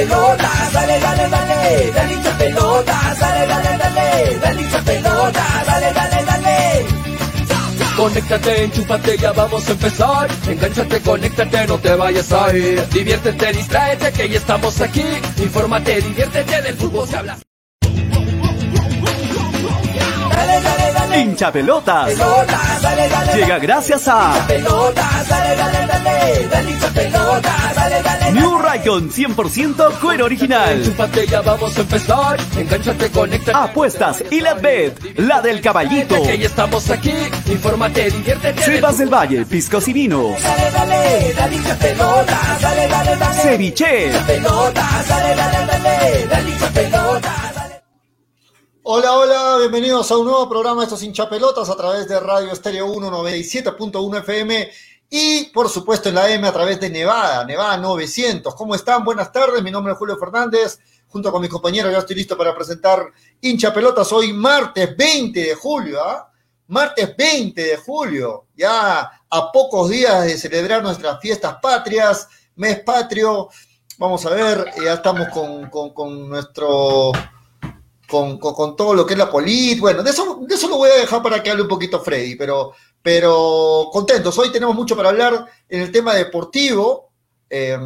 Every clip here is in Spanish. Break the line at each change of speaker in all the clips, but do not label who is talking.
pelota, dale, dale, dale, dale hincha pelota, dale, dale, dale, dale hincha pelota, dale, dale, dale. Conéctate, enchúfate, ya vamos a empezar. Engánchate, conéctate, no te vayas a ir. Diviértete, distráete, que ya estamos aquí. Infórmate, diviértete, del fútbol se habla.
Dale, dale, dale. Hincha pelotas.
Pelota, dale, dale,
Llega gracias a
pelota, dale, dale, dale, dale hincha pelota, dale, dale.
New Raycon 100% cuero original.
Enchúfate, ya vamos a empezar. Engánchate, conéctate.
Apuestas y la bet, la del caballito.
Que ya estamos aquí. Infórmate, diviértete.
Sebas del Valle, piscos y vinos.
Dale, dale, dale pelota, dale, dale, dale.
Ceviche.
Pelota, dale, dale, dale, dale pelota.
Hola, hola, bienvenidos a un nuevo programa de estos hinchapelotas a través de Radio Estéreo 1 97.1 FM y por supuesto en la M a través de Nevada, Nevada 900. ¿Cómo están? Buenas tardes, mi nombre es Julio Fernández, junto con mis compañeros ya estoy listo para presentar hinchapelotas hoy martes 20 de julio, ¿ah? Martes 20 de julio, ya a pocos días de celebrar nuestras fiestas patrias, mes patrio. Vamos a ver, ya estamos con, con- con nuestro con, con- con todo lo que es la política. Bueno, de eso, de eso lo voy a dejar para que hable un poquito Freddy, pero, pero contentos. Hoy tenemos mucho para hablar en el tema deportivo. Eh,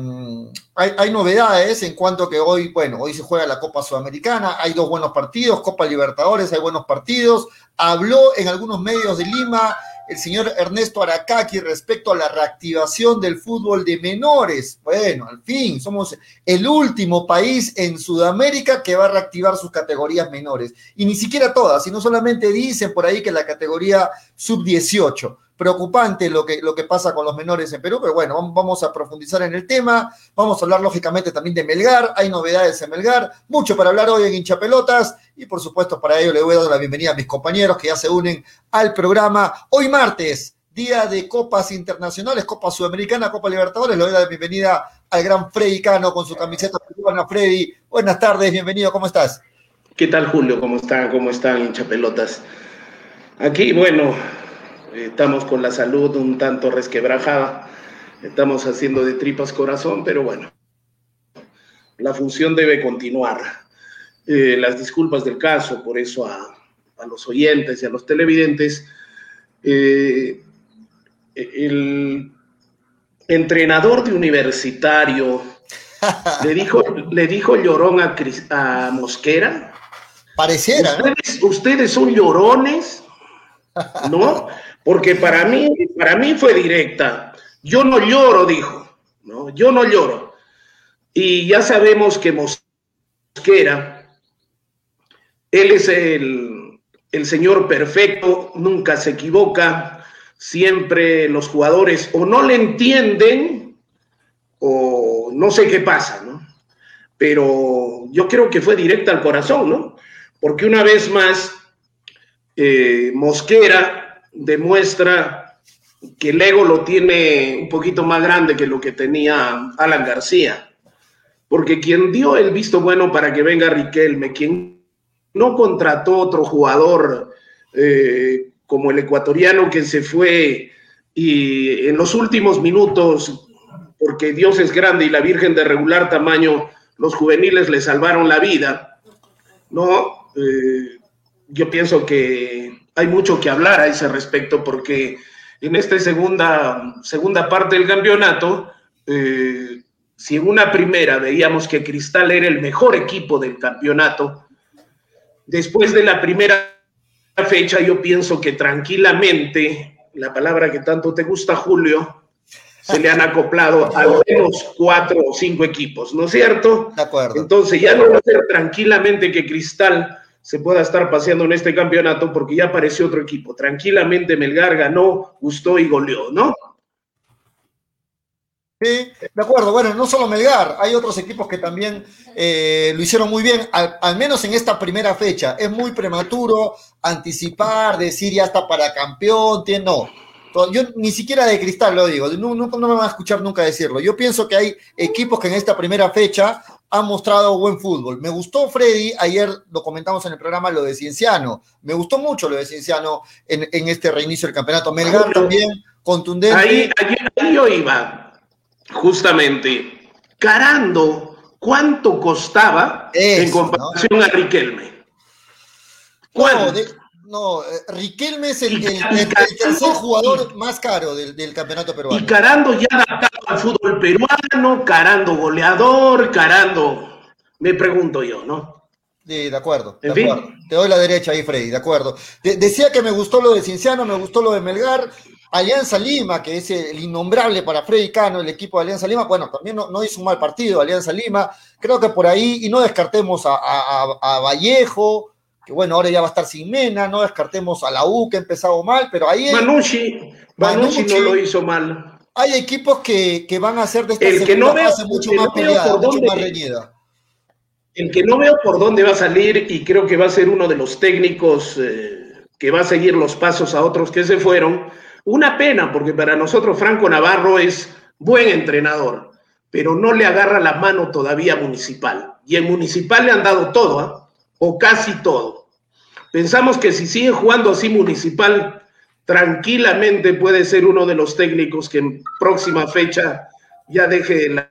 hay, hay novedades en cuanto que hoy, bueno, hoy se juega la Copa Sudamericana, hay dos buenos partidos, Copa Libertadores, hay buenos partidos. Habló en algunos medios de Lima el señor Ernesto Aracaki respecto a la reactivación del fútbol de menores. Bueno, al fin, somos el último país en Sudamérica que va a reactivar sus categorías menores. Y ni siquiera todas, sino solamente dicen por ahí que la categoría sub-18. Preocupante lo que, lo que pasa con los menores en Perú, pero bueno, vam- vamos a profundizar en el tema. Vamos a hablar lógicamente también de Melgar. Hay novedades en Melgar. Mucho para hablar hoy en Hinchapelotas. Y por supuesto, para ello le voy a dar la bienvenida a mis compañeros que ya se unen al programa. Hoy martes, día de copas internacionales, Copa Sudamericana, Copa Libertadores. Le doy la bienvenida al gran Freddy Cano con su camiseta peruana. Freddy, buenas tardes, bienvenido, ¿cómo estás?
¿Qué tal, Julio? ¿Cómo están? ¿Cómo están, hinchapelotas? Aquí, bueno, estamos con la salud un tanto resquebrajada. Estamos haciendo de tripas corazón, pero bueno, la función debe continuar. Eh, las disculpas del caso, por eso a, a los oyentes y a los televidentes. Eh, el entrenador de universitario le dijo, le dijo llorón a, Cris- a Mosquera.
Pareciera, ¿no?
Ustedes, ustedes son llorones, ¿no? Porque para mí, para mí fue directa. Yo no lloro, dijo, ¿no? Yo no lloro. Y ya sabemos que Mosquera, él es el, el señor perfecto, nunca se equivoca, siempre los jugadores o no le entienden o no sé qué pasa, ¿no? Pero yo creo que fue directa al corazón, ¿no? Porque una vez más, eh, Mosquera demuestra que el ego lo tiene un poquito más grande que lo que tenía Alan García. Porque quien dio el visto bueno para que venga Riquelme, quien no contrató otro jugador eh, como el ecuatoriano que se fue y en los últimos minutos, porque Dios es grande y la Virgen de regular tamaño, los juveniles le salvaron la vida, ¿no? Eh, yo pienso que hay mucho que hablar a ese respecto porque en esta segunda, segunda parte del campeonato, eh, si en una primera veíamos que Cristal era el mejor equipo del campeonato, después de la primera fecha yo pienso que tranquilamente, la palabra que tanto te gusta, Julio, se le han acoplado al menos cuatro o cinco equipos, ¿no es cierto?
De acuerdo.
Entonces ya no va a ser tranquilamente que Cristal se pueda estar paseando en este campeonato porque ya apareció otro equipo. Tranquilamente Melgar ganó, gustó y goleó, ¿no?
Sí, de acuerdo. Bueno, no solo Melgar, hay otros equipos que también eh, lo hicieron muy bien, al, menos en esta primera fecha. Es muy prematuro anticipar, decir ya está para campeón, tiene- no. Yo ni siquiera de cristal lo digo, no, no, no me van a escuchar nunca decirlo. Yo pienso que hay equipos que en esta primera fecha han mostrado buen fútbol. Me gustó Freddy, ayer lo comentamos en el programa, lo de Cienciano. Me gustó mucho lo de Cienciano en, en este reinicio del campeonato. Melgar también, contundente.
Ahí, ahí, ahí yo iba, justamente. Carando, cuánto costaba en comparación a Riquelme.
¿Cuánto? No, eh, Riquelme es el, tercer jugador más caro del, campeonato peruano.
Y Carando ya adaptado al fútbol peruano, Carando goleador, Carando, me pregunto yo, ¿no?
Sí, de acuerdo. De acuerdo. Te doy la derecha ahí, Freddy, de acuerdo. decía que me gustó lo de Cinciano, me gustó lo de Melgar. Alianza Lima, que es el innombrable para Freddy Cano, el equipo de Alianza Lima, bueno, también no, hizo un mal partido Alianza Lima. Creo que por ahí, y no descartemos a, a Vallejo, que bueno, ahora ya va a estar sin Mena, no descartemos a la U que ha empezado mal, pero ahí...
Manucci, Manucci, no lo hizo mal.
Hay equipos que, van a hacer de esta el que no veo, mucho más peleada, mucho más reñida.
El que no veo por dónde va a salir y creo que va a ser uno de los técnicos eh, que va a seguir los pasos a otros que se fueron. Una pena, porque para nosotros Franco Navarro es buen entrenador, pero no le agarra la mano todavía Municipal. Y en Municipal le han dado todo, ¿ah? O casi todo. Pensamos que si sigue jugando así municipal, tranquilamente puede ser uno de los técnicos que en próxima fecha ya deje la,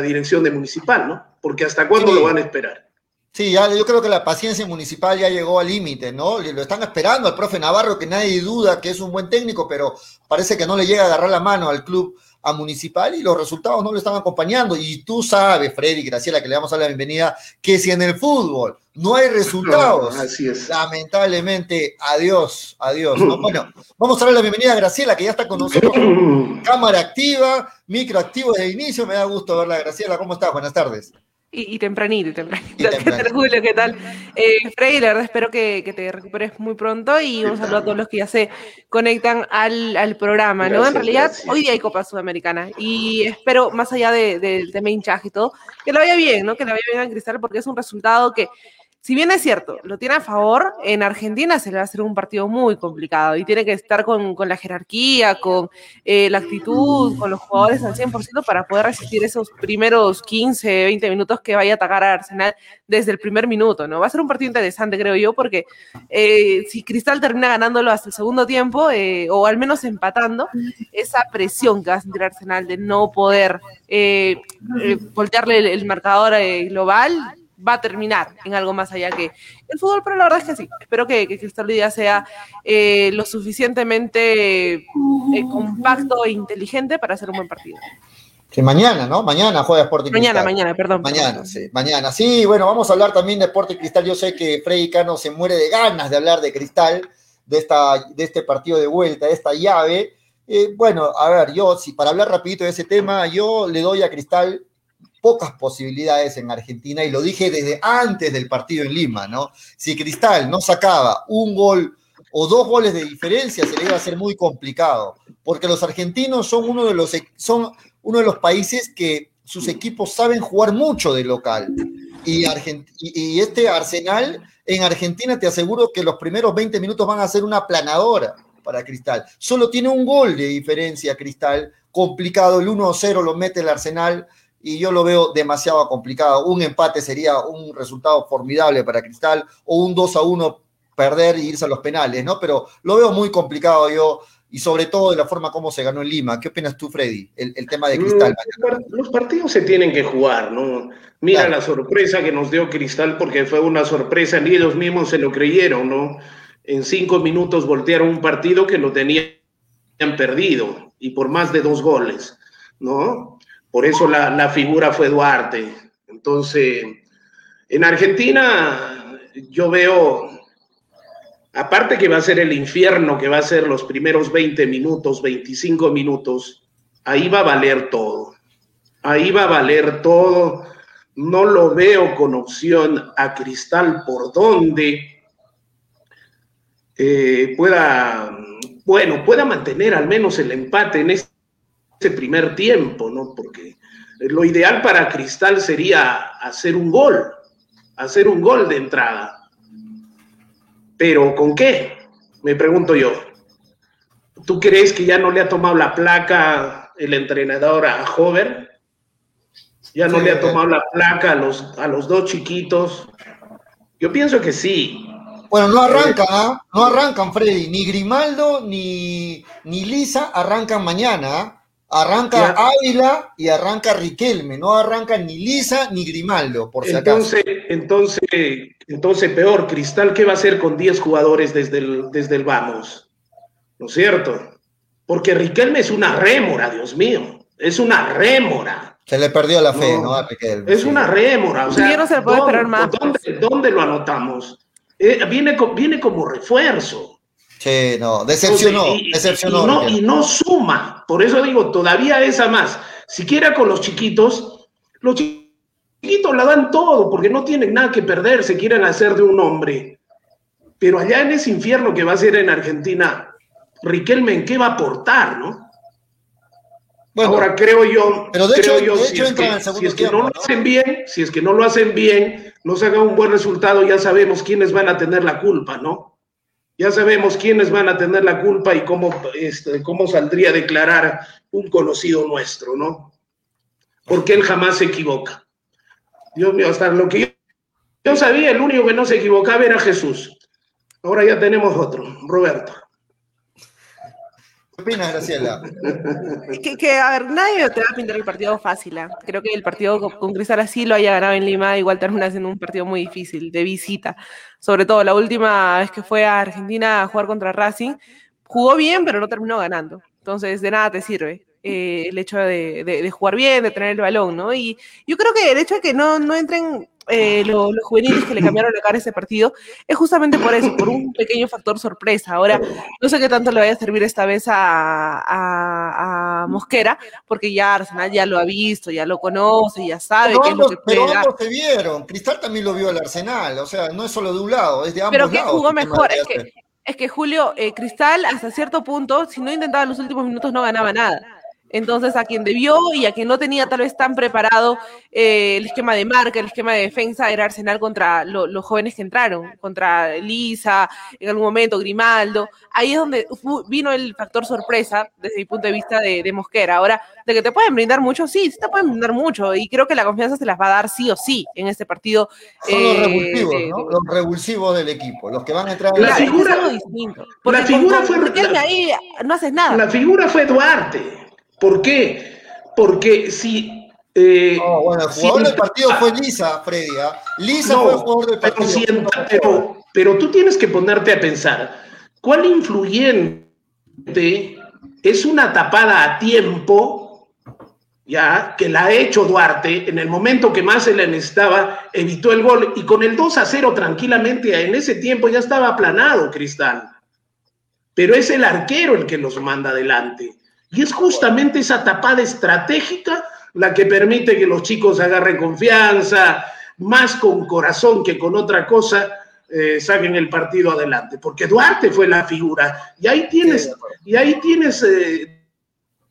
dirección de municipal, ¿no? Porque hasta cuándo lo van a esperar.
Sí, ya, yo creo que la paciencia municipal ya llegó al límite, ¿no? Lo están esperando al profe Navarro, que nadie duda que es un buen técnico, pero parece que no le llega a agarrar la mano al club a Municipal y los resultados no le están acompañando. Y tú sabes, Freddy, Graciela, que le vamos a dar la bienvenida, que si en el fútbol no hay resultados,
así es.
lamentablemente, adiós, adiós. Bueno, vamos a darle la bienvenida a Graciela, que ya está con nosotros. Cámara activa, micro activo desde el inicio. Me da gusto verla, Graciela. ¿Cómo estás? Buenas tardes.
Y, tempranito, y tempranito. Julio, ¿qué tal? Eh, Freddy, la verdad espero que, te recuperes muy pronto y un saludo a todos los que ya se conectan al, programa, ¿no? en realidad, hoy día hay Copa Sudamericana y espero, más allá del de, tema hinchaje y todo, que lo vaya bien, ¿no? Que lo vaya bien a Cristal porque es un resultado que si bien es cierto, lo tiene a favor, en Argentina se le va a hacer un partido muy complicado y tiene que estar con, la jerarquía, con eh, la actitud, con los jugadores al 100% para poder resistir esos primeros 15, 20 minutos que vaya a atacar a Arsenal desde el primer minuto, ¿no? Va a ser un partido interesante, creo yo, porque eh, si Cristal termina ganándolo hasta el segundo tiempo, eh, o al menos empatando, esa presión que va a sentir Arsenal de no poder voltearle el marcador global va a terminar en algo más allá que el fútbol, pero la verdad es que sí. Espero que, que Cristal Lidia sea eh, lo suficientemente eh, compacto e inteligente para hacer un buen partido.
Que mañana, ¿no? Mañana juega Sporting
Mañana, mañana, perdón.
Mañana, sí, mañana. Sí, bueno, vamos a hablar también de Sporting Cristal. Yo sé que Freddy Cano se muere de ganas de hablar de Cristal, de, esta, de este partido de vuelta, de esta llave. Eh, bueno, a ver, yo, si para hablar rapidito de ese tema, yo le doy a Cristal pocas posibilidades en Argentina y lo dije desde antes del partido en Lima, ¿no? Si Cristal no sacaba un gol o dos goles de diferencia, se le iba a hacer muy complicado, porque los argentinos son uno de los, son uno de los países que sus equipos saben jugar mucho de local. Y, y este Arsenal en Argentina te aseguro que los primeros 20 minutos van a ser una planadora para Cristal. Solo tiene un gol de diferencia Cristal, complicado, el 1-0 lo mete el Arsenal y yo lo veo demasiado complicado. Un empate sería un resultado formidable para Cristal o un 2 a 1 perder e irse a los penales, ¿no? Pero lo veo muy complicado yo y sobre todo de la forma como se ganó en Lima. ¿Qué opinas tú, Freddy? El, tema de Cristal.
Los partidos se tienen que jugar, ¿no? Mira la sorpresa que nos dio Cristal porque fue una sorpresa, ni ellos mismos se lo creyeron, ¿no? En cinco minutos voltearon un partido que lo tenían perdido y por más de dos goles, ¿no? Por eso la, figura fue Duarte. Entonces, en Argentina yo veo, aparte que va a ser el infierno, que va a ser los primeros 20 minutos, 25 minutos, ahí va a valer todo. Ahí va a valer todo. No lo veo con opción a Cristal por donde eh, pueda, bueno, pueda mantener al menos el empate en este ese primer tiempo, ¿no? Porque lo ideal para Cristal sería hacer un gol, hacer un gol de entrada. Pero ¿con qué? Me pregunto yo. ¿Tú crees que ya no le ha tomado la placa el entrenador a Hover? ¿Ya no le ha tomado la placa a los, a los dos chiquitos? Yo pienso que sí.
Bueno, no arrancan, ¿ah? No arrancan, Freddy. Ni Grimaldo ni, ni Lisa arrancan mañana. ¿ah? Arranca Ávila y arranca Riquelme, no arranca ni Lisa ni Grimaldo, por si
entonces, acaso. Entonces, entonces, peor, Cristal, ¿qué va a hacer con 10 jugadores desde el, desde el vamos? ¿No es cierto? Porque Riquelme es una rémora, Dios mío, es una rémora.
Se le perdió la fe, ¿no?
Es una rémora, o sea,
no se puede esperar más.
¿dónde, lo anotamos? Eh, viene, viene como refuerzo.
Sí, no, decepcionó, y, decepcionó.
Y no, suma, por eso digo, todavía es a más. Siquiera con los chiquitos, los chiquitos la dan todo, porque no tienen nada que perder, se quieren hacer de un hombre. Pero allá en ese infierno que va a ser en Argentina, Riquelme, ¿en qué va a aportar, no? Bueno, Ahora creo yo,
pero de
creo
hecho,
yo, si, es que, no lo hacen bien, si es que no lo hacen bien, no se haga un buen resultado, ya sabemos quiénes van a tener la culpa, ¿no? Ya sabemos quiénes van a tener la culpa y cómo, este, cómo saldría a declarar un conocido nuestro, ¿no? Porque él jamás se equivoca. Dios mío, hasta lo que yo, sabía, el único que no se equivocaba era Jesús. Ahora ya tenemos otro, Roberto.
¿Qué opinas, Graciela?
que, a ver, nadie te va a pintar el partido fácil. ¿eh? Creo que el partido con, Cristal así lo haya ganado en Lima, igual termina siendo un partido muy difícil, de visita. Sobre todo la última vez que fue a Argentina a jugar contra Racing, jugó bien, pero no terminó ganando. Entonces, de nada te sirve. Eh, el hecho de, jugar bien, de tener el balón, ¿no? Y yo creo que el hecho de que no entren eh, los, juveniles que le cambiaron la cara a ese partido es justamente por eso, por un pequeño factor sorpresa. Ahora, no sé qué tanto le vaya a servir esta vez a, a, Mosquera, porque ya Arsenal ya lo ha visto, ya lo conoce, ya sabe
qué es lo que puede Pero ambos se vieron, Cristal también lo vio al Arsenal, o sea, no es solo de un lado, es de ambos
pero
que
jugó mejor, es que, es que Julio, eh, Cristal hasta cierto punto, si no intentaba en los últimos minutos no ganaba nada. Entonces, a quien debió y a quien no tenía tal vez tan preparado eh, el esquema de marca, el esquema de defensa, era Arsenal contra los jóvenes que entraron, contra Lisa, en algún momento Grimaldo. Ahí es donde vino el factor sorpresa, desde mi punto de vista de, Mosquera. Ahora, de que te pueden brindar mucho, sí, sí te pueden brindar mucho. Y creo que la confianza se las va a dar sí o sí en este partido.
Son los eh, revulsivos, ¿no? Los revulsivos del equipo, los que van a entrar en
la, figura. la figura fue.
ahí no haces nada.
La figura fue Duarte. ¿Por qué? Porque si... Eh,
bueno, el jugador del partido fue Lisa, Freddy. ¿ah? Lisa fue el jugador del partido.
Pero, pero, tú tienes que ponerte a pensar, ¿cuál influyente es una tapada a tiempo, ya, que la ha hecho Duarte en el momento que más se le necesitaba, evitó el gol y con el 2 a 0 tranquilamente en ese tiempo ya estaba aplanado Cristal. Pero es el arquero el que los manda adelante. Y es justamente esa tapada estratégica la que permite que los chicos agarren confianza, más con corazón que con otra cosa, eh, saquen el partido adelante. Porque Duarte fue la figura. Y ahí tienes, y ahí tienes eh,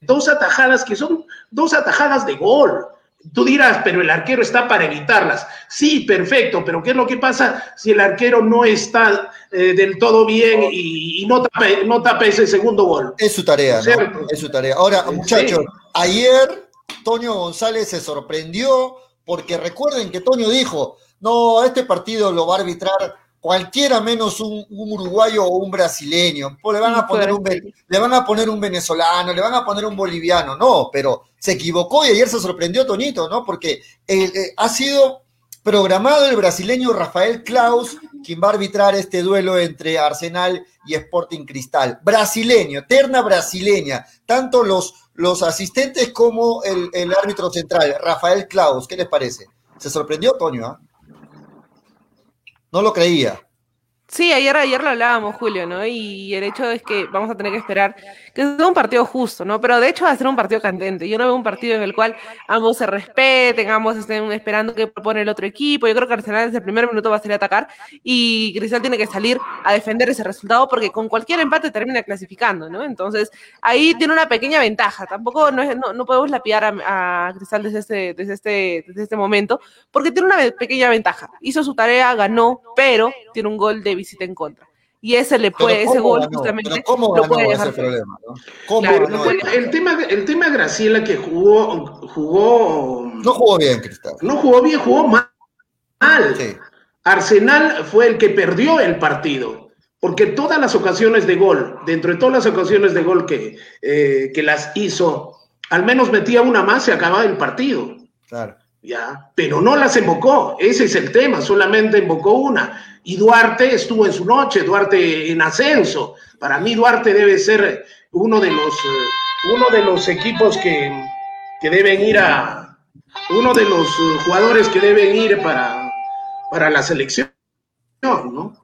dos atajadas que son dos atajadas de gol. Tú dirás, pero el arquero está para evitarlas. Sí, perfecto, pero ¿qué es lo que pasa si el arquero no está eh, del todo bien y, no, tape, no ese segundo gol?
Es su tarea, ¿no? Es su tarea. Ahora, muchachos, ayer Toño González se sorprendió porque recuerden que Toño dijo, no, este partido lo va a arbitrar cualquiera menos un, uruguayo o un brasileño. Pues le van, a poner un, le van a poner un venezolano, le van a poner un boliviano. No, pero se equivocó y ayer se sorprendió Tonito, ¿no? Porque eh, eh, ha sido programado el brasileño Rafael Klaus, quien va a arbitrar este duelo entre Arsenal y Sporting Cristal. Brasileño, terna brasileña, tanto los, los asistentes como el, el árbitro central, Rafael Klaus. ¿Qué les parece? ¿Se sorprendió, Toño? ¿ah? No lo creía.
Sí, ayer, ayer lo hablábamos, Julio, ¿no? Y el hecho es que vamos a tener que esperar que sea un partido justo, ¿no? Pero de hecho va a ser un partido candente. Yo no veo un partido en el cual ambos se respeten, ambos estén esperando que propone el otro equipo. Yo creo que Arsenal desde el primer minuto va a salir a atacar y Cristal tiene que salir a defender ese resultado porque con cualquier empate termina clasificando, ¿no? Entonces ahí tiene una pequeña ventaja. Tampoco no, es, no, no podemos lapidar a, a, Cristal desde este, desde, este, desde este momento porque tiene una pequeña ventaja. Hizo su tarea, ganó, pero tiene un gol de visita en contra. Y ese le puede, ese gol justamente
¿cómo lo puede dejar. Ese problema,
el, tema, el tema Graciela que jugó, jugó.
No jugó bien, Cristal.
No jugó bien, jugó mal. Arsenal fue el que perdió el partido. Porque todas las ocasiones de gol, dentro de todas las ocasiones de gol que, eh, que las hizo al menos metía una más y acababa el partido.
Claro.
¿Ya? Pero no las invocó, ese es el tema, solamente invocó una. Y Duarte estuvo en su noche, Duarte en ascenso. Para mí Duarte debe ser uno de los, eh, uno de los equipos que, que, deben ir a, uno de los eh, jugadores que deben ir para, para la selección, ¿no?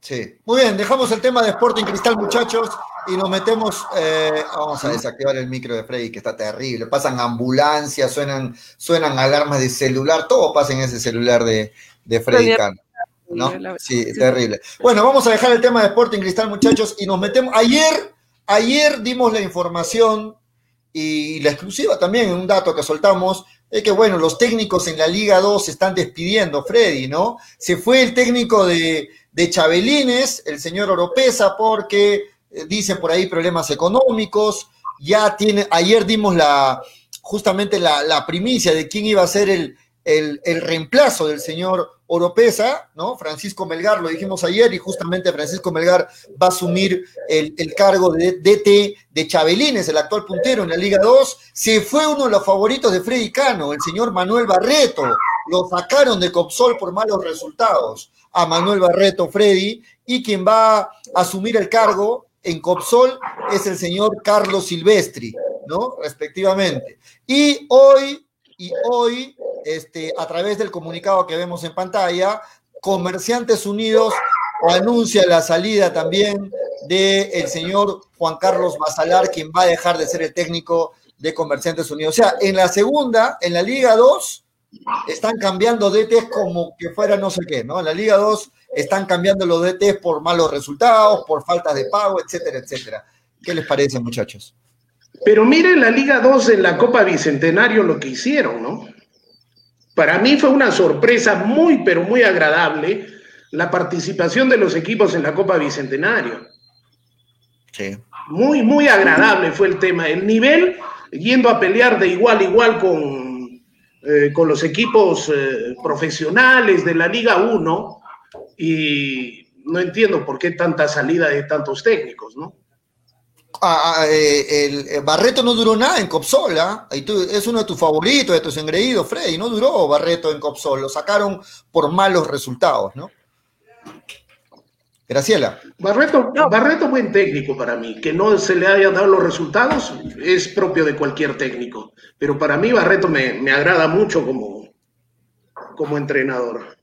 Sí. Muy bien, dejamos el tema de Sporting Cristal, muchachos, y nos metemos. Eh, vamos a desactivar el micro de Freddy, que está terrible. Pasan ambulancias, suenan, suenan alarmas de celular, todo pasa en ese celular de, de Freddy ¿no? Sí, terrible. Bueno, vamos a dejar el tema de Sporting Cristal, muchachos, y nos metemos. Ayer, ayer dimos la información y la exclusiva también, un dato que soltamos, es que bueno, los técnicos en la Liga 2 se están despidiendo, Freddy, ¿no? Se fue el técnico de, de Chabelines, el señor Oropesa, porque eh, dicen por ahí problemas económicos. Ya tiene, ayer dimos la justamente la, primicia de quién iba a ser el, el, reemplazo del señor Oropesa, ¿no? Francisco Melgar, lo dijimos ayer, y justamente Francisco Melgar va a asumir el, el, cargo de DT de Chabelines, el actual puntero en la Liga 2. Se fue uno de los favoritos de Freddy Cano, el señor Manuel Barreto. Lo sacaron de Copsol por malos resultados a Manuel Barreto Freddy, y quien va a asumir el cargo en Copsol es el señor Carlos Silvestri, ¿no? Respectivamente. Y hoy, y hoy, este, a través del comunicado que vemos en pantalla, Comerciantes Unidos anuncia la salida también del el señor Juan Carlos Basalar, quien va a dejar de ser el técnico de Comerciantes Unidos. O sea, en la segunda, en la Liga 2, están cambiando DTs como que fuera no sé qué, ¿no? En la Liga 2 están cambiando los DTs por malos resultados, por faltas de pago, etcétera, etcétera. ¿Qué les parece, muchachos?
Pero miren la Liga 2 en la Copa Bicentenario lo que hicieron, ¿no? Para mí fue una sorpresa muy, pero muy agradable la participación de los equipos en la Copa Bicentenario.
Sí.
Muy, muy agradable fue el tema. El nivel, yendo a pelear de igual a igual con eh, con los equipos eh, profesionales de la Liga 1 y no entiendo por qué tanta salida de tantos técnicos, ¿no?
Ah, ah eh, el, Barreto no duró nada en Copsol, ¿ah? es uno de tus favoritos, de tus engreídos, Freddy, no duró Barreto en Copsol, lo sacaron por malos resultados, ¿no? Graciela.
Barreto, Barreto buen técnico para mí. Que no se le hayan dado los resultados es propio de cualquier técnico. Pero para mí Barreto me, me agrada mucho como, como entrenador.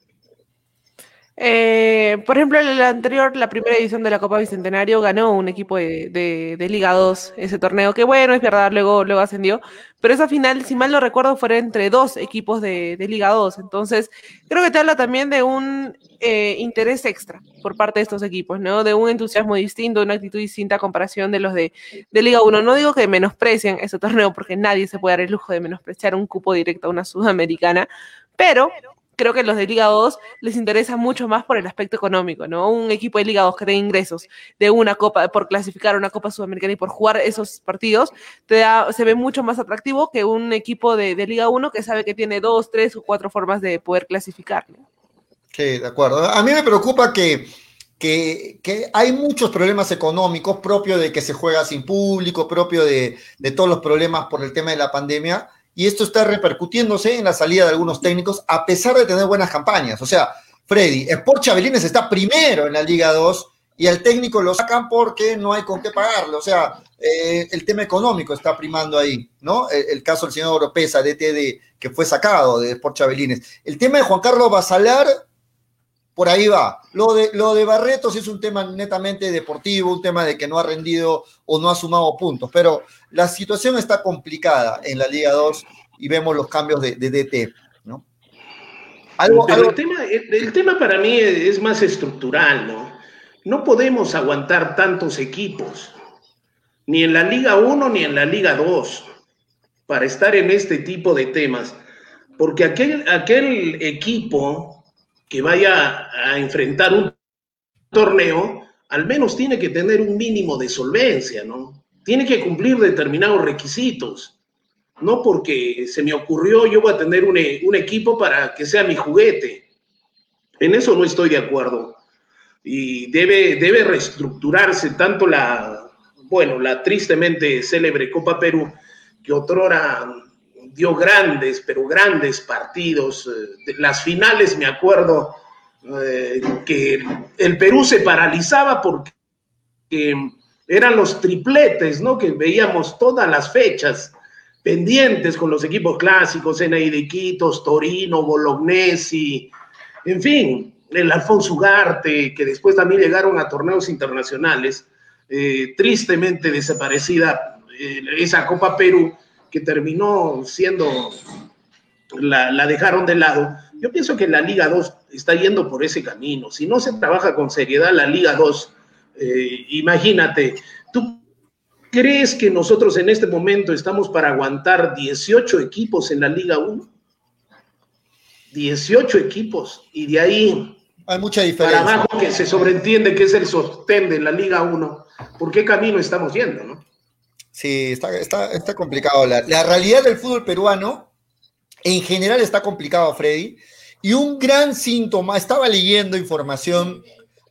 Eh, por ejemplo, en la anterior, la primera edición de la Copa Bicentenario, ganó un equipo de, Liga 2 ese torneo, que bueno, es verdad, luego, luego ascendió, pero esa final, si mal no recuerdo, fue entre dos equipos de, Liga 2. Entonces, creo que te habla también de un eh, interés extra por parte de estos equipos, ¿no? De un entusiasmo distinto, una actitud distinta a comparación de los de, de Liga 1. No digo que menosprecien ese torneo, porque nadie se puede dar el lujo de menospreciar un cupo directo a una sudamericana, pero creo que los de Liga 2 les interesa mucho más por el aspecto económico, ¿no? Un equipo de Liga 2 que tenga ingresos de una copa, por clasificar una Copa Sudamericana y por jugar esos partidos, se ve mucho más atractivo que un equipo de, Liga 1 que sabe que tiene dos, tres o cuatro formas de poder clasificar.
Sí, de acuerdo. A mí me preocupa que, que, hay muchos problemas económicos propios de que se juega sin público, propio de todos los problemas por el tema de la pandemia y esto está repercutiéndose en la salida de algunos técnicos a pesar de tener buenas campañas. O sea, Freddy, Sport Chabelines está primero en la Liga 2 y al técnico lo sacan porque no hay con qué pagarlo. O sea, eh, el tema económico está primando ahí, ¿no? El, caso del señor Oropesa, DT, que fue sacado de Sport Chabelines. El tema de Juan Carlos Basalar por ahí va. Lo de, lo de Barretos es un tema netamente deportivo, un tema de que no ha rendido o no ha sumado puntos, pero la situación está complicada en la Liga 2 y vemos los cambios de, DT, ¿no?
El, tema, el, tema para mí es más estructural, ¿no? No podemos aguantar tantos equipos, ni en la Liga 1 ni en la Liga 2, para estar en este tipo de temas, porque aquel, aquel equipo que vaya a enfrentar un torneo, al menos tiene que tener un mínimo de solvencia, ¿no? Tiene que cumplir determinados requisitos. No porque se me ocurrió yo voy a tener un, un equipo para que sea mi juguete. En eso no estoy de acuerdo. Y debe, debe reestructurarse tanto la, bueno, la tristemente célebre Copa Perú, que otrora dio grandes, pero grandes partidos. Eh, las finales, me acuerdo, eh, que el Perú se paralizaba porque eran los tripletes, ¿no? Que veíamos todas las fechas pendientes con los equipos clásicos, Enei de Quitos, Torino, Bolognesi, en fin, el Alfonso Ugarte, que después también llegaron a torneos internacionales, eh, tristemente desaparecida esa Copa Perú, que terminó siendo, la, la, dejaron de lado. Yo pienso que la Liga 2 está yendo por ese camino. Si no se trabaja con seriedad la Liga 2, eh, imagínate, ¿tú crees que nosotros en este momento estamos para aguantar 18 equipos en la Liga 1? 18 equipos y de ahí
hay mucha diferencia.
Para abajo que se sobreentiende que es el sostén de la Liga 1. ¿Por qué camino estamos yendo, no?
Sí, está, está, complicado. La, la, realidad del fútbol peruano en general está complicado, Freddy. Y un gran síntoma, estaba leyendo información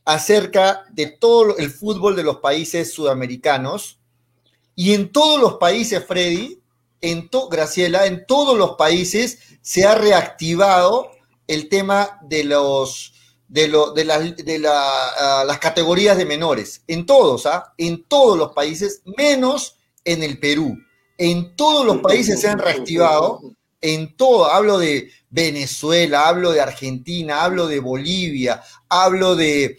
acerca de todo el fútbol de los países sudamericanos. Y en todos los países, Freddy, en Graciela, en todos los países se ha reactivado el tema de los de, lo, de, de la, las categorías de menores. En todos, ¿ah? En todos los países, menos en el Perú. En todos los países se han reactivado, en todo, hablo de Venezuela, hablo de Argentina, hablo de Bolivia, hablo de,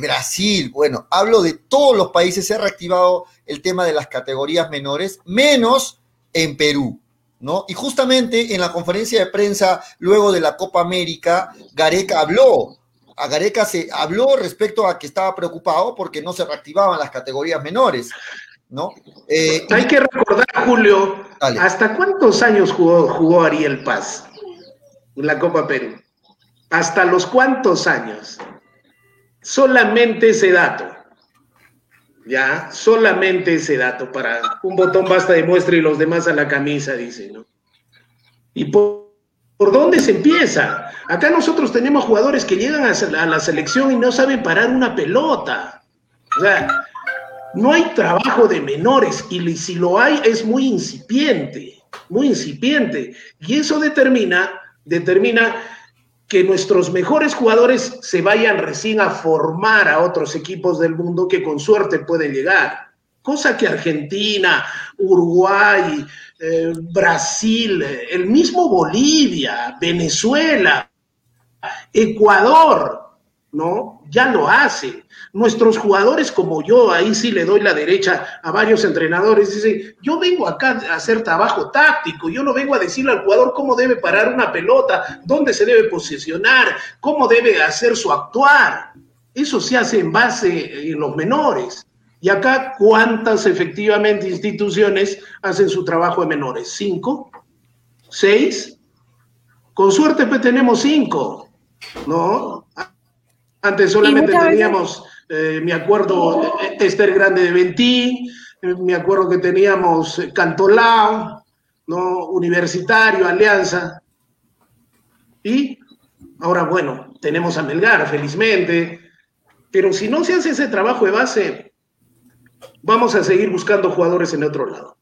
Brasil, bueno, hablo de todos los países, se ha reactivado el tema de las categorías menores, menos en Perú. ¿No? Y justamente en la conferencia de prensa luego de la Copa América, Gareca habló. A Gareca se habló respecto a que estaba preocupado porque no se reactivaban las categorías menores. ¿No?
Eh, Hay que recordar, Julio, ¿hasta cuántos años jugó, jugó Ariel Paz en la Copa Perú? ¿Hasta los cuántos años? Solamente ese dato. Ya, solamente ese dato para un botón basta de muestra y los demás a la camisa, dice, ¿no? ¿Y por, por dónde se empieza? Acá nosotros tenemos jugadores que llegan a la selección y no saben parar una pelota. O sea, no hay trabajo de menores y si lo hay es muy incipiente, muy incipiente. Y eso determina, determina que nuestros mejores jugadores se vayan recién a formar a otros equipos del mundo que con suerte pueden llegar. Cosa que Argentina, Uruguay, eh, Brasil, el mismo Bolivia, Venezuela, Ecuador, ¿no? Ya lo hacen. Nuestros jugadores como yo, ahí sí le doy la derecha a varios entrenadores, dicen, yo vengo acá a hacer trabajo táctico, yo no vengo a decirle al jugador cómo debe parar una pelota, dónde se debe posicionar, cómo debe hacer su actuar. Eso se hace en base en los menores. Y acá, ¿cuántas efectivamente instituciones hacen su trabajo de menores? ¿Cinco? ¿Seis? Con suerte pues tenemos cinco, ¿no? Antes solamente teníamos eh, me acuerdo Esther Grande de Ventí, eh, me acuerdo que teníamos eh, Cantolao, ¿no? Universitario, Alianza. Y ahora, bueno, tenemos a Melgar, felizmente. Pero si no se hace ese trabajo de base, vamos a seguir buscando jugadores en otro lado.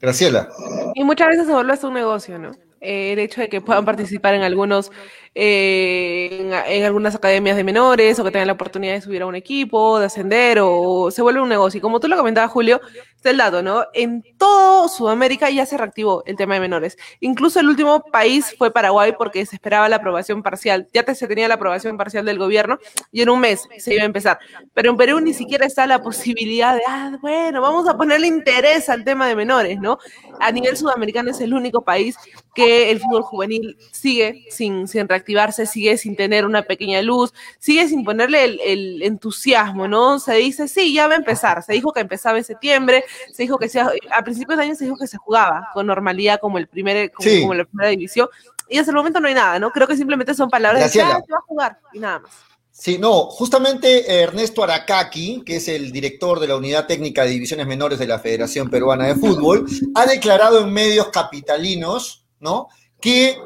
Graciela.
Y muchas veces se vuelve un negocio, ¿no? El hecho de que puedan participar en algunos en, algunas academias de menores o que tengan la oportunidad de subir a un equipo, de ascender o se vuelve un negocio. Y como tú lo comentabas, Julio, está el dato, ¿no? En todo Sudamérica ya se reactivó el tema de menores. Incluso el último país fue Paraguay porque se esperaba la aprobación parcial. Ya se tenía la aprobación parcial del gobierno y en un mes se iba a empezar. Pero en Perú ni siquiera está la posibilidad de, ah, bueno, vamos a ponerle interés al tema de menores, ¿no? A nivel sudamericano es el único país que el fútbol juvenil sigue sin, sin reactivar activarse, sigue sin tener una pequeña luz, sigue sin ponerle el, entusiasmo, ¿no? Se dice, sí, ya va a empezar. Se dijo que empezaba en septiembre, se dijo que a principios de año se dijo que se jugaba con normalidad como el primer, como, la primera división, y hasta el momento no hay nada, ¿no? Creo que simplemente son palabras de que ah, se va a jugar y nada más.
Sí, no, justamente Ernesto Aracaki, que es el director de la Unidad Técnica de Divisiones Menores de la Federación Peruana de Fútbol, ha declarado en medios capitalinos, ¿no? Que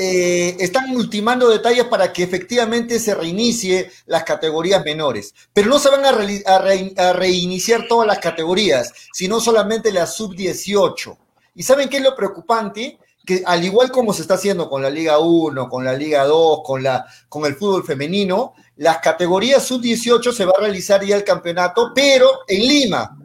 eh, están ultimando detalles para que efectivamente se reinicie las categorías menores. Pero no se van a, reiniciar todas las categorías, sino solamente la sub-18. ¿Y saben qué es lo preocupante? Que al igual como se está haciendo con la Liga 1, con la Liga 2, con, la, con el fútbol femenino, las categorías sub-18 se va a realizar ya el campeonato, pero en Lima.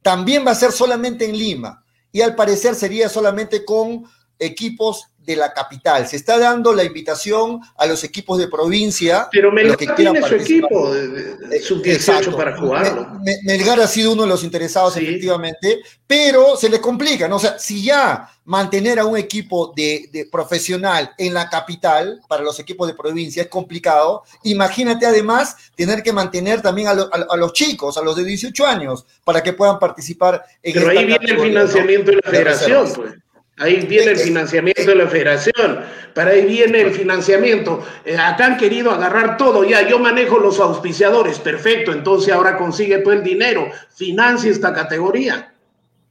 También va a ser solamente en Lima. Y al parecer sería solamente con equipos de la capital. Se está dando la invitación a los equipos de provincia.
Pero Melgar que tiene su equipo de, sub-18 para jugarlo.
Melgar ha sido uno de los interesados, efectivamente, pero se le complica, ¿no? O sea, si ya mantener a un equipo de, profesional en la capital para los equipos de provincia es complicado, imagínate además tener que mantener también a, los chicos, a los de 18 años, para que puedan participar
en Pero ahí viene el financiamiento de la federación, pues. Ahí viene el financiamiento de la federación, para ahí viene el financiamiento. Eh, acá han querido agarrar todo, ya yo manejo los auspiciadores, perfecto, entonces ahora consigue todo el dinero, financia esta categoría.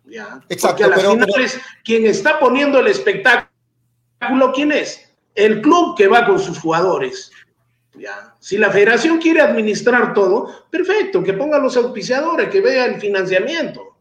¿ya? Exacto, Porque a las quien está poniendo el espectáculo, ¿quién es? El club que va con sus jugadores. ¿ya? Si la federación quiere administrar todo, perfecto, que ponga los auspiciadores, que vea el financiamiento.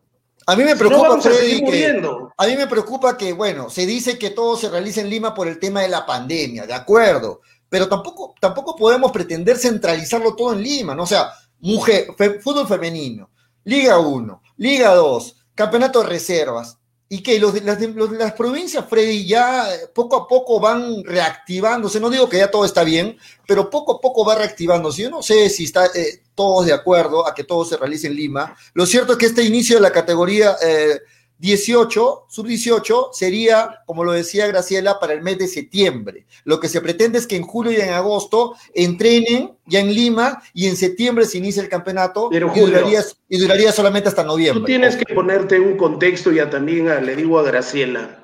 A mí me preocupa, Freddy, que, a mí me preocupa que, bueno, se dice que todo se realiza en Lima por el tema de la pandemia, de acuerdo, pero tampoco, tampoco podemos pretender centralizarlo todo en Lima, ¿no? O sea, mujer, fútbol femenino, Liga 1, Liga 2, campeonato de reservas, y que los, las, las, provincias, Freddy, ya poco a poco van reactivándose. No digo que ya todo está bien, pero poco a poco va reactivándose. Yo no sé si está eh, todos de acuerdo a que todo se realice en Lima. Lo cierto es que este inicio de la categoría eh, 18, sub-18, sería, como lo decía Graciela, para el mes de septiembre. Lo que se pretende es que en julio y en agosto entrenen ya en Lima y en septiembre se inicia el campeonato y, duraría, solamente hasta noviembre.
Tú tienes que ponerte un contexto, ya también le digo a Graciela,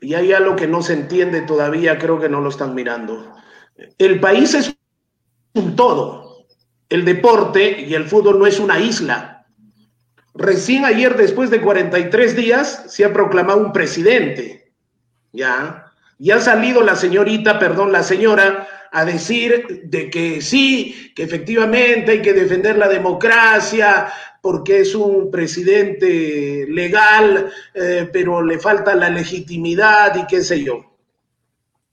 y hay algo que no se entiende todavía, creo que no lo están mirando. El país es un todo. El deporte y el fútbol no es una isla Recién ayer, después de 43 días, se ha proclamado un presidente. ¿Ya? Y ha salido la señorita, perdón, la señora, a decir de que sí, que efectivamente hay que defender la democracia porque es un presidente legal, eh, pero le falta la legitimidad y qué sé yo.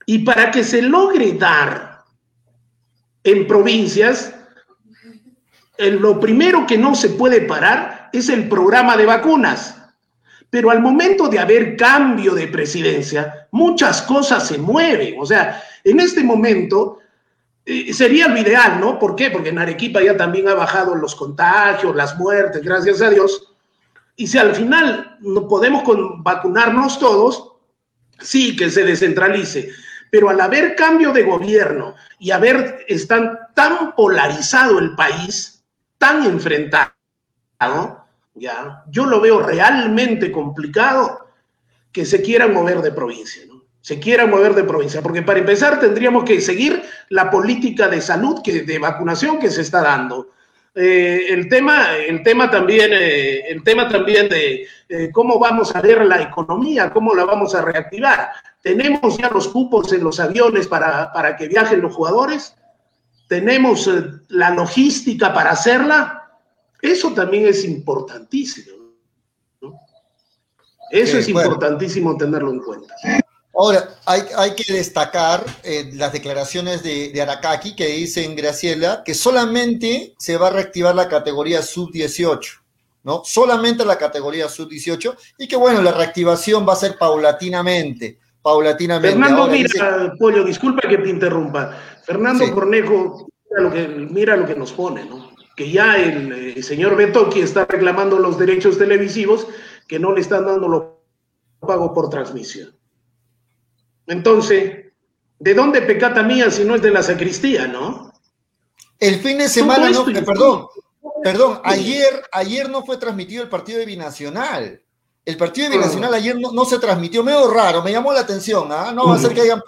Y para que se logre dar en provincias, lo primero que no se puede parar es el programa de vacunas. Pero al momento de haber cambio de presidencia, muchas cosas se mueven. O sea, en este momento eh, sería lo ideal, ¿no? ¿Por qué? Porque en Arequipa ya también ha bajado los contagios, las muertes, gracias a Dios. Y si al final no podemos vacunarnos todos, sí que se descentralice. Pero al haber cambio de gobierno y haber están tan polarizado el país, tan enfrentado, ¿ya? Yo lo veo realmente complicado que se quieran mover de provincia, ¿no? Se quieran mover de provincia, porque para empezar tendríamos que seguir la política de salud, que, de vacunación que se está dando. Eh, el, tema, el, tema también, eh, el tema también de eh, cómo vamos a ver la economía, cómo la vamos a reactivar. ¿Tenemos ya los cupos en los aviones para, para que viajen los jugadores? ¿Tenemos la logística para hacerla? Eso también es importantísimo. Eso es importantísimo tenerlo en cuenta.
Ahora, hay, hay que destacar eh, las declaraciones de, de, Aracaki que dicen, Graciela, que solamente se va a reactivar la categoría sub-18, ¿no? Solamente la categoría sub-18 y que, bueno, la reactivación va a ser paulatinamente, paulatinamente.
Fernando, mira, Pollo, disculpa que te interrumpa. Fernando Cornejo, mira lo, que, mira lo que nos pone, ¿no? Que ya el, señor Betoki está reclamando los derechos televisivos que no le están dando lo pago por transmisión. Entonces, ¿de dónde pecata mía si no es de la sacristía, no?
El fin de semana, no, perdón, perdón, ayer, ayer no fue transmitido el partido de Binacional. El partido de Binacional ayer no, se transmitió, medio raro, me llamó la atención, ¿ah? No va a ser que hayan,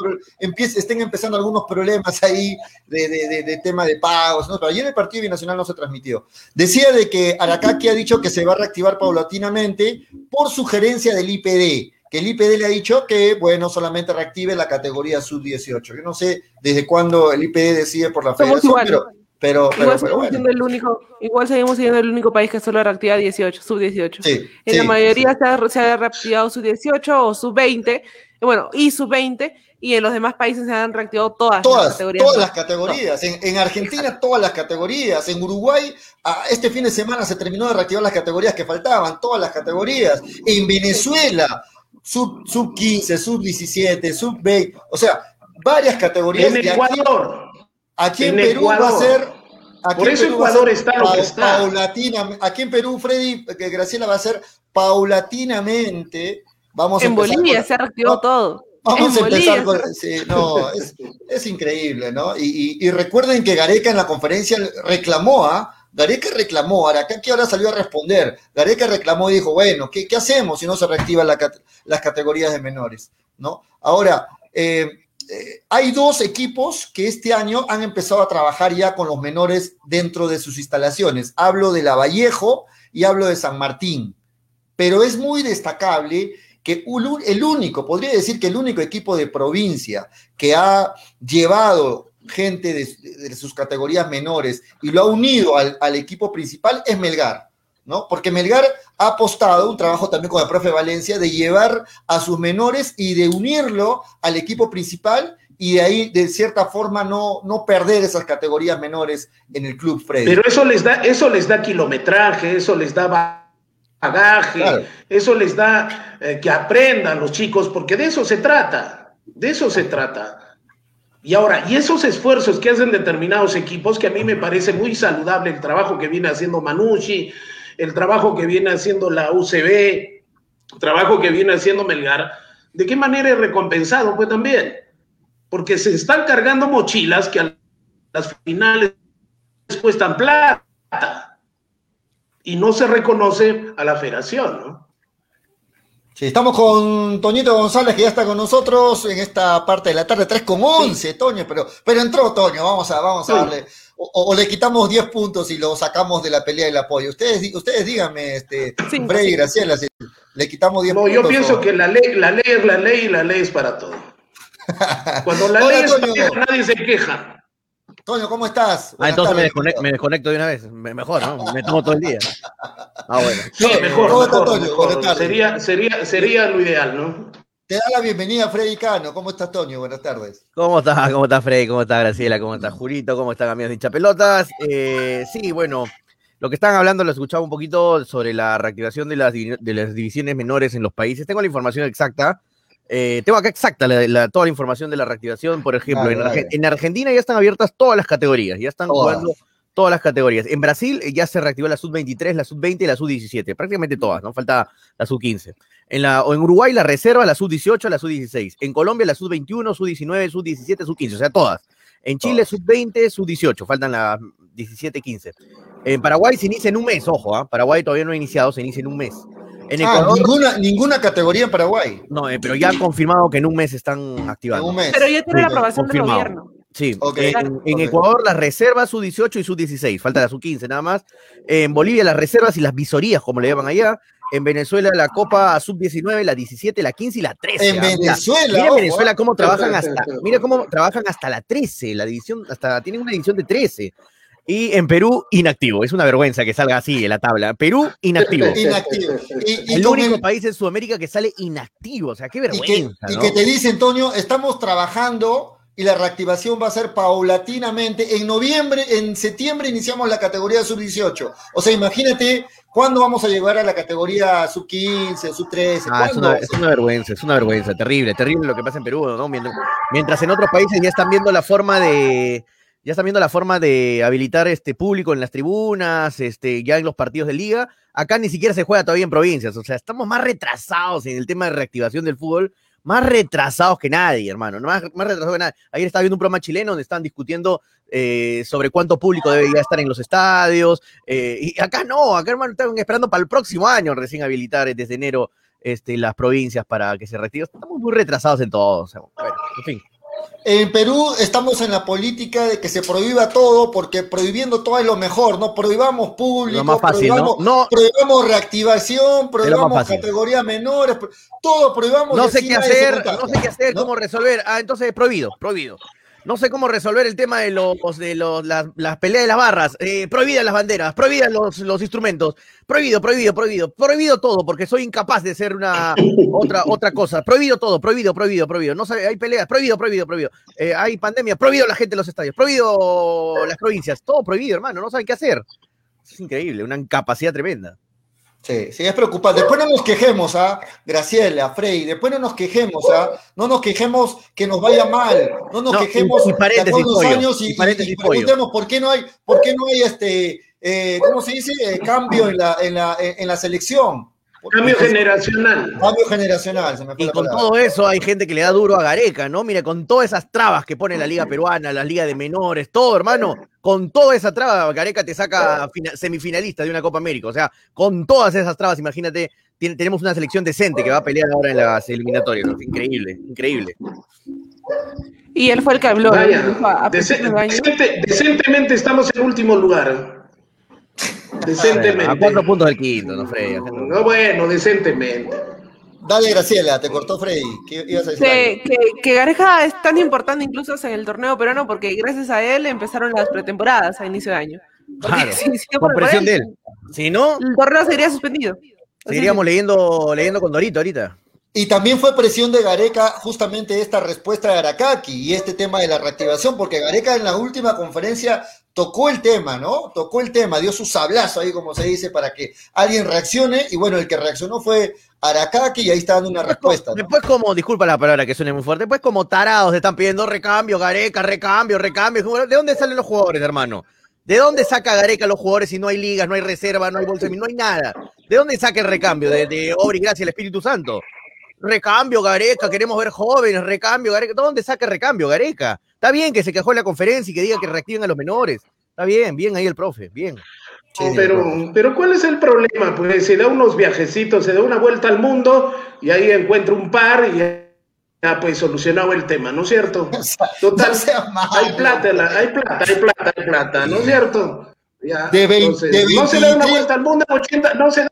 estén empezando algunos problemas ahí de, tema de pagos, ¿no? Pero ayer el partido Binacional no se transmitió. Decía de que Aracaki ha dicho que se va a reactivar paulatinamente por sugerencia del IPD. que el IPD le ha dicho que, bueno, solamente reactive la categoría sub-18. Yo no sé desde cuándo el IPD decide por la federación, pero, pero,
igual, seguimos siendo el único, igual seguimos siendo el único país que solo reactiva 18, sub-18. Sí, en la mayoría Se, ha, se, ha, reactivado sub-18 o sub-20, bueno, y sub-20, y en los demás países se han reactivado todas,
todas las categorías. Todas las categorías. En, en, Argentina todas las categorías. En Uruguay este fin de semana se terminó de reactivar las categorías que faltaban, todas las categorías. En Venezuela sub, sub 15, sub 17, sub 20, o sea, varias categorías.
En Ecuador.
Aquí, en, Perú va a ser.
Aquí Por eso Ecuador está lo que está.
Paulatina, aquí en Perú, Freddy, que Graciela va a ser paulatinamente. Vamos
en Bolivia se ha reactivado todo.
Vamos a empezar con. Sí, no, es, es, increíble, ¿no? Y, y, y, recuerden que Gareca en la conferencia reclamó a. ¿ah? Gareca reclamó, ahora que ahora salió a responder. Gareca reclamó y dijo, bueno, ¿qué, qué hacemos si no se reactivan la, las categorías de menores? ¿no? Ahora, eh, eh, hay dos equipos que este año han empezado a trabajar ya con los menores dentro de sus instalaciones. Hablo de La Vallejo y hablo de San Martín. Pero es muy destacable que el único, podría decir que el único equipo de provincia que ha llevado gente de, sus categorías menores y lo ha unido al, equipo principal es Melgar, ¿no? Porque Melgar ha apostado un trabajo también con el profe Valencia de llevar a sus menores y de unirlo al equipo principal y de ahí, de cierta forma, no, no perder esas categorías menores en el club Freddy.
Pero eso les da, eso les da kilometraje, eso les da bagaje, eso les da eh, que aprendan los chicos, porque de eso se trata, de eso se trata. Y ahora, y esos esfuerzos que hacen determinados equipos, que a mí me parece muy saludable el trabajo que viene haciendo Manucci, el trabajo que viene haciendo la UCB, el trabajo que viene haciendo Melgar, ¿de qué manera es recompensado? Pues también, porque se están cargando mochilas que a las finales cuestan plata y no se reconoce a la federación, ¿no?
Sí, estamos con Toñito González, que ya está con nosotros en esta parte de la tarde, 3 con 11, Toño, pero, pero entró Toño, vamos a, vamos a darle. O, le quitamos 10 puntos y lo sacamos de la pelea del apoyo. Ustedes, ustedes díganme, este, Freddy y Graciela, si le quitamos 10 puntos.
No, yo pienso que la ley, la ley es la ley y la ley es para todo. Cuando la ley es para nadie se queja.
Toño, ¿cómo estás?
ah, entonces me, desconecto, de una vez. Mejor, ¿no? Me tomo todo el día.
Ah, bueno. Sí, mejor. mejor, Sería, sería, sería lo ideal, ¿no?
Te da la bienvenida Freddy Cano. ¿Cómo estás, Toño? Buenas tardes.
¿Cómo estás? ¿Cómo estás, Freddy? ¿Cómo estás, Graciela? ¿Cómo estás, Jurito? ¿Cómo están, amigos de hinchapelotas? Eh, sí, bueno, lo que están hablando lo escuchaba un poquito sobre la reactivación de las, de las divisiones menores en los países. Tengo la información exacta. Eh, tengo acá exacta toda la información de la reactivación. Por ejemplo, en, Argentina ya están abiertas todas las categorías, ya están jugando todas las categorías. En Brasil eh, ya se reactivó la sub-23, la sub-20 y la sub-17, prácticamente todas, ¿no? Falta la sub-15. En, la, en Uruguay la reserva, la sub-18, la sub-16. En Colombia la sub-21, sub-19, sub-17, sub-15, o sea, todas. En Chile sub-20, sub-18, faltan las 17-15. En Paraguay se inicia en un mes, ojo, ¿ah? Paraguay todavía no ha iniciado, se inicia en un mes. En
ah, ninguna, ninguna categoría en Paraguay.
No, eh, pero ya han confirmado que en un mes están activando.
un mes. Pero ya tiene la aprobación del gobierno.
Sí, en, Ecuador las reservas su 18 y su 16, falta la su 15 nada más. En Bolivia las reservas y las visorías, como le llaman allá. En Venezuela la Copa sub 19, la 17, la 15 y la 13.
En Venezuela.
Mira, Venezuela cómo trabajan hasta, mira cómo trabajan hasta la 13, la división, hasta tienen una división de 13. Y en Perú, inactivo. Es una vergüenza que salga así en la tabla. Perú, inactivo. inactivo. Y, el único país en Sudamérica que sale inactivo. O sea, qué vergüenza.
Y que, te dice, Antonio, estamos trabajando y la reactivación va a ser paulatinamente. En noviembre, en septiembre iniciamos la categoría sub-18. O sea, imagínate cuándo vamos a llegar a la categoría sub-15, sub-13.
Ah, es, una, es, una, vergüenza, es una vergüenza. Terrible, terrible lo que pasa en Perú, ¿no? mientras en otros países ya están viendo la forma de ya están viendo la forma de habilitar este público en las tribunas, este, ya en los partidos de liga. Acá ni siquiera se juega todavía en provincias, o sea, estamos más retrasados en el tema de reactivación del fútbol, más retrasados que nadie, hermano, más, retrasados que nadie. Ayer estaba viendo un programa chileno donde estaban discutiendo eh, sobre cuánto público debería estar en los estadios, eh, y acá no, acá, hermano, están esperando para el próximo año recién habilitar desde enero este, las provincias para que se reactive. Estamos muy retrasados en todo, o bueno, en fin.
En Perú estamos en la política de que se prohíba todo, porque prohibiendo todo es lo mejor, ¿no? Prohibamos público,
más fácil,
prohibamos,
¿no? No.
prohibamos reactivación, prohibamos categorías menores, todo prohibamos.
No sé qué hacer, no sé qué hacer, cómo resolver. Ah, entonces prohibido, prohibido. No sé cómo resolver el tema de los de los las, peleas de las barras, eh, prohibidas las banderas, prohibidas los, los instrumentos, prohibido, prohibido, prohibido, prohibido todo, porque soy incapaz de ser una otra otra cosa, prohibido todo, prohibido, prohibido, prohibido. No hay peleas, prohibido, prohibido, prohibido. Eh, hay pandemia, prohibido la gente en los estadios, prohibido las provincias, todo prohibido, hermano, no saben qué hacer. Es increíble, una incapacidad tremenda.
Sí, sí, es preocupante. Después no nos quejemos, ¿ah? Graciela, Frey, después no nos quejemos, ¿ah? No nos quejemos que nos vaya mal, no nos
No,
quejemos
y- y
de
pollo,
años y,
y paréntesis,
y preguntemos por qué no hay, por qué no hay este, eh, ¿cómo se dice? Eh, cambio en la, en la, en la selección.
Cambio generacional.
Cambio generacional, se me fue
Y
la
con
palabra.
todo eso hay gente que le da duro a Gareca, ¿no? Mire, con todas esas trabas que pone la Liga Peruana, la Liga de Menores, todo, hermano, con toda esa traba, Gareca te saca fina- semifinalista de una Copa América. O sea, con todas esas trabas, imagínate, tiene- tenemos una selección decente que va a pelear ahora en las eliminatorias. ¿no? Increíble, increíble.
Y él fue el que habló.
Decentemente estamos en último lugar.
A
Decentemente.
cuatro puntos del quinto, ¿no, Freddy?
No, bueno, decentemente.
Dale, Graciela, te cortó Freddy. ¿Qué ibas a decir?
Que, que, que Gareja es tan importante incluso en el torneo peruano porque gracias a él empezaron las pretemporadas a inicio de año. Porque
Claro,
si- si no
con
por
presión de él. Si no,
El torneo sería suspendido.
Seguiríamos leyendo, leyendo con Dorito ahorita.
Y también fue presión de Gareca justamente esta respuesta de Aracaki y este tema de la reactivación, porque Gareca en la última conferencia tocó el tema, ¿no? Tocó el tema, dio su sablazo ahí, como se dice, para que alguien reaccione. Y bueno, el que reaccionó fue Aracaki y ahí está dando una respuesta. ¿no?
Después como, disculpa la palabra que suene muy fuerte, después como tarados están pidiendo recambio, Gareca, recambio, recambio. ¿De dónde salen los jugadores, hermano? ¿De dónde saca Gareca los jugadores si no hay ligas, no hay reserva, no hay bolsa, no hay nada? ¿De dónde saca el recambio? ¿De, de obra y gracia del Espíritu Santo? Recambio, Gareca, queremos ver jóvenes, recambio, Gareca. ¿De dónde saca el recambio, Gareca? Está bien que se quejó en la conferencia y que diga que reactiven a los menores. Está bien, bien ahí el profe, bien.
Sí,
Pero, pero ¿cuál es el problema? Pues se da unos viajecitos, se da una vuelta al mundo y ahí encuentra un par y ya pues solucionado el tema, ¿no es cierto? Total,
no
hay plata, la- hay plata, hay plata, hay plata, ¿no es cierto? Ya,
De vein-
entonces,
de
no se da una
23
vuelta al mundo en 80, no se da,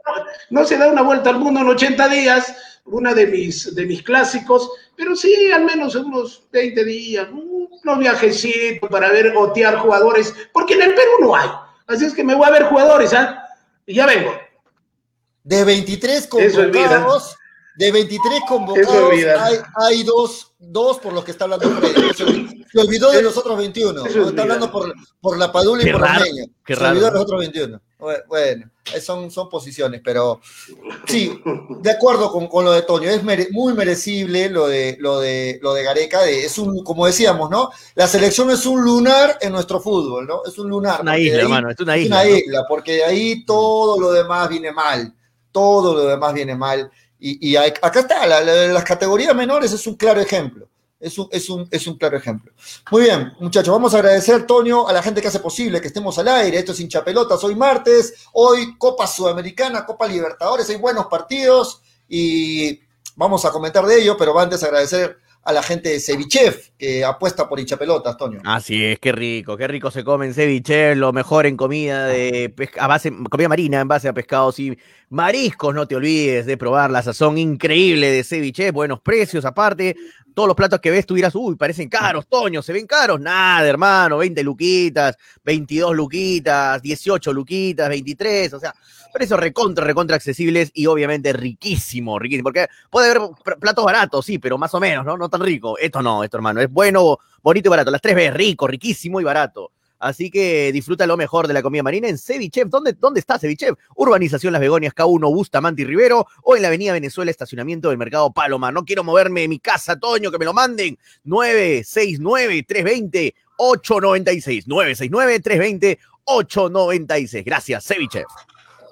no se da una vuelta al mundo en 80 días, una de mis, de mis clásicos, pero sí al menos unos 20 días, unos viajecitos para ver otear jugadores, porque en el Perú no hay. Así es que me voy a ver jugadores, ¿ah? Y ya vengo.
De 23
Eso es vida.
convocados, de 23
Eso
convocados,
es
hay, hay dos, dos por los que está hablando Freddy. Se, olvidó de los otros 21.
Eso
¿no?
es
Está hablando por, por la Padula y
Qué
por
raro,
Meña.
qué
se
raro,
olvidó de los otros 21. Bu- Bueno, eh, son, son posiciones, pero sí, de acuerdo con, con lo de Toño, es mere- muy merecible lo de, lo de, lo de Gareca. de- es un, como decíamos, ¿no? La selección es un lunar en nuestro fútbol, ¿no? Es un lunar.
Una isla,
ahí-
hermano, es una
es
isla.
una
¿no?
isla, porque de ahí todo lo demás viene mal. Todo lo demás viene mal. Y, y hay- acá está, la- la- las categorías menores es un claro ejemplo. Es un, es, un, es un claro ejemplo. Muy bien, muchachos, vamos a agradecer, Toño, a la gente que hace posible que estemos al aire. Esto es hincha pelotas. Hoy martes, hoy Copa Sudamericana, Copa Libertadores, hay buenos partidos y vamos a comentar de ello, pero antes agradecer a la gente de Cevichef que apuesta por hincha pelotas, Toño.
Así es, qué rico, qué rico se come en ceviche, lo mejor en comida de pesca, comida marina en base a pescados y mariscos, no te olvides de probar la sazón increíble de ceviche, buenos precios aparte, todos los platos que ves tú dirás, uy, parecen caros, Toño, se ven caros, nada, hermano, 20 luquitas, 22 luquitas, 18 luquitas, 23, o sea, precios recontra, recontra accesibles y obviamente riquísimo, riquísimo, porque puede haber platos baratos, sí, pero más o menos, ¿no? No tan rico. Esto no, esto hermano, es bueno, bonito y barato. Las tres veces, rico, riquísimo y barato. Así que disfruta lo mejor de la comida marina en Cevichev. ¿Dónde, ¿Dónde está Cevichev? Urbanización Las Begonias K1, Bustamante y Rivero o en la Avenida Venezuela, estacionamiento del Mercado Paloma. No quiero moverme de mi casa, Toño, que me lo manden. 969-320-896. 969-320-896. Gracias, Cevichev.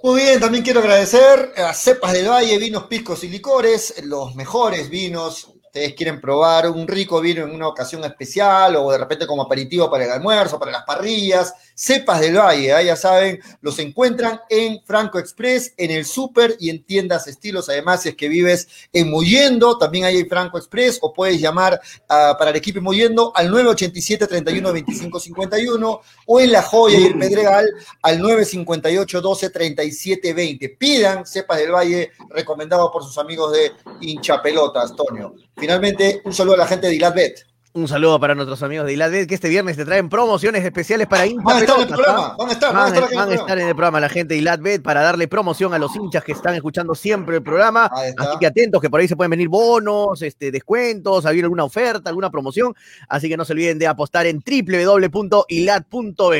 Muy bien, también quiero agradecer a Cepas del Valle, vinos, piscos y licores, los mejores vinos ustedes quieren probar un rico vino en una ocasión especial o de repente como aperitivo para el almuerzo, para las parrillas, cepas del valle, ¿ah? ya saben, los encuentran en Franco Express, en el súper y en tiendas estilos. Además, si es que vives en Muyendo, también hay en Franco Express o puedes llamar uh, para el equipo Muyendo al 987 31 25 51 o en La Joya y el Pedregal al 958 12 37 20. Pidan cepas del valle recomendado por sus amigos de hinchapelotas, Antonio. Finalmente, un saludo a la gente de Ilatbet.
Un saludo para nuestros amigos de Iladbet que este viernes te traen promociones especiales para hinchas.
Van a estar en el programa, van a estar,
van, van a estar, van a estar en el programa la gente de Iladbet para darle promoción a los hinchas que están escuchando siempre el programa. Así que atentos que por ahí se pueden venir bonos, este, descuentos, hay alguna oferta, alguna promoción. Así que no se olviden de apostar en www.ilad.be.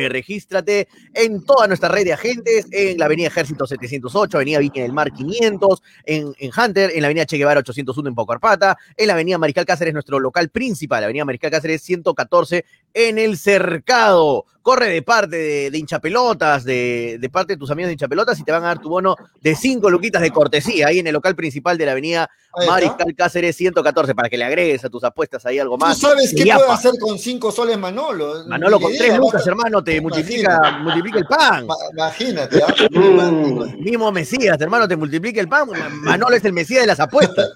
Regístrate en toda nuestra red de agentes, en la Avenida Ejército 708, Avenida Viña del Mar 500, en, en Hunter, en la Avenida Che Guevara 801 en Pocarpata, en la Avenida Mariscal Cáceres, nuestro local principal, la Avenida Mariscal Cáceres 114 en el cercado. Corre de parte de, de hinchapelotas, de, de, parte de tus amigos de hinchapelotas y te van a dar tu bono de cinco luquitas de cortesía ahí en el local principal de la avenida Mariscal Cáceres 114 para que le agregues a tus apuestas ahí algo más.
¿Tú sabes qué puede hacer con cinco soles Manolo?
Manolo, con tres lucas, hermano, te multiplica, multiplica el pan.
Imagínate.
¿eh? Mismo Mesías, hermano, te multiplica el pan. Manolo es el Mesías de las apuestas.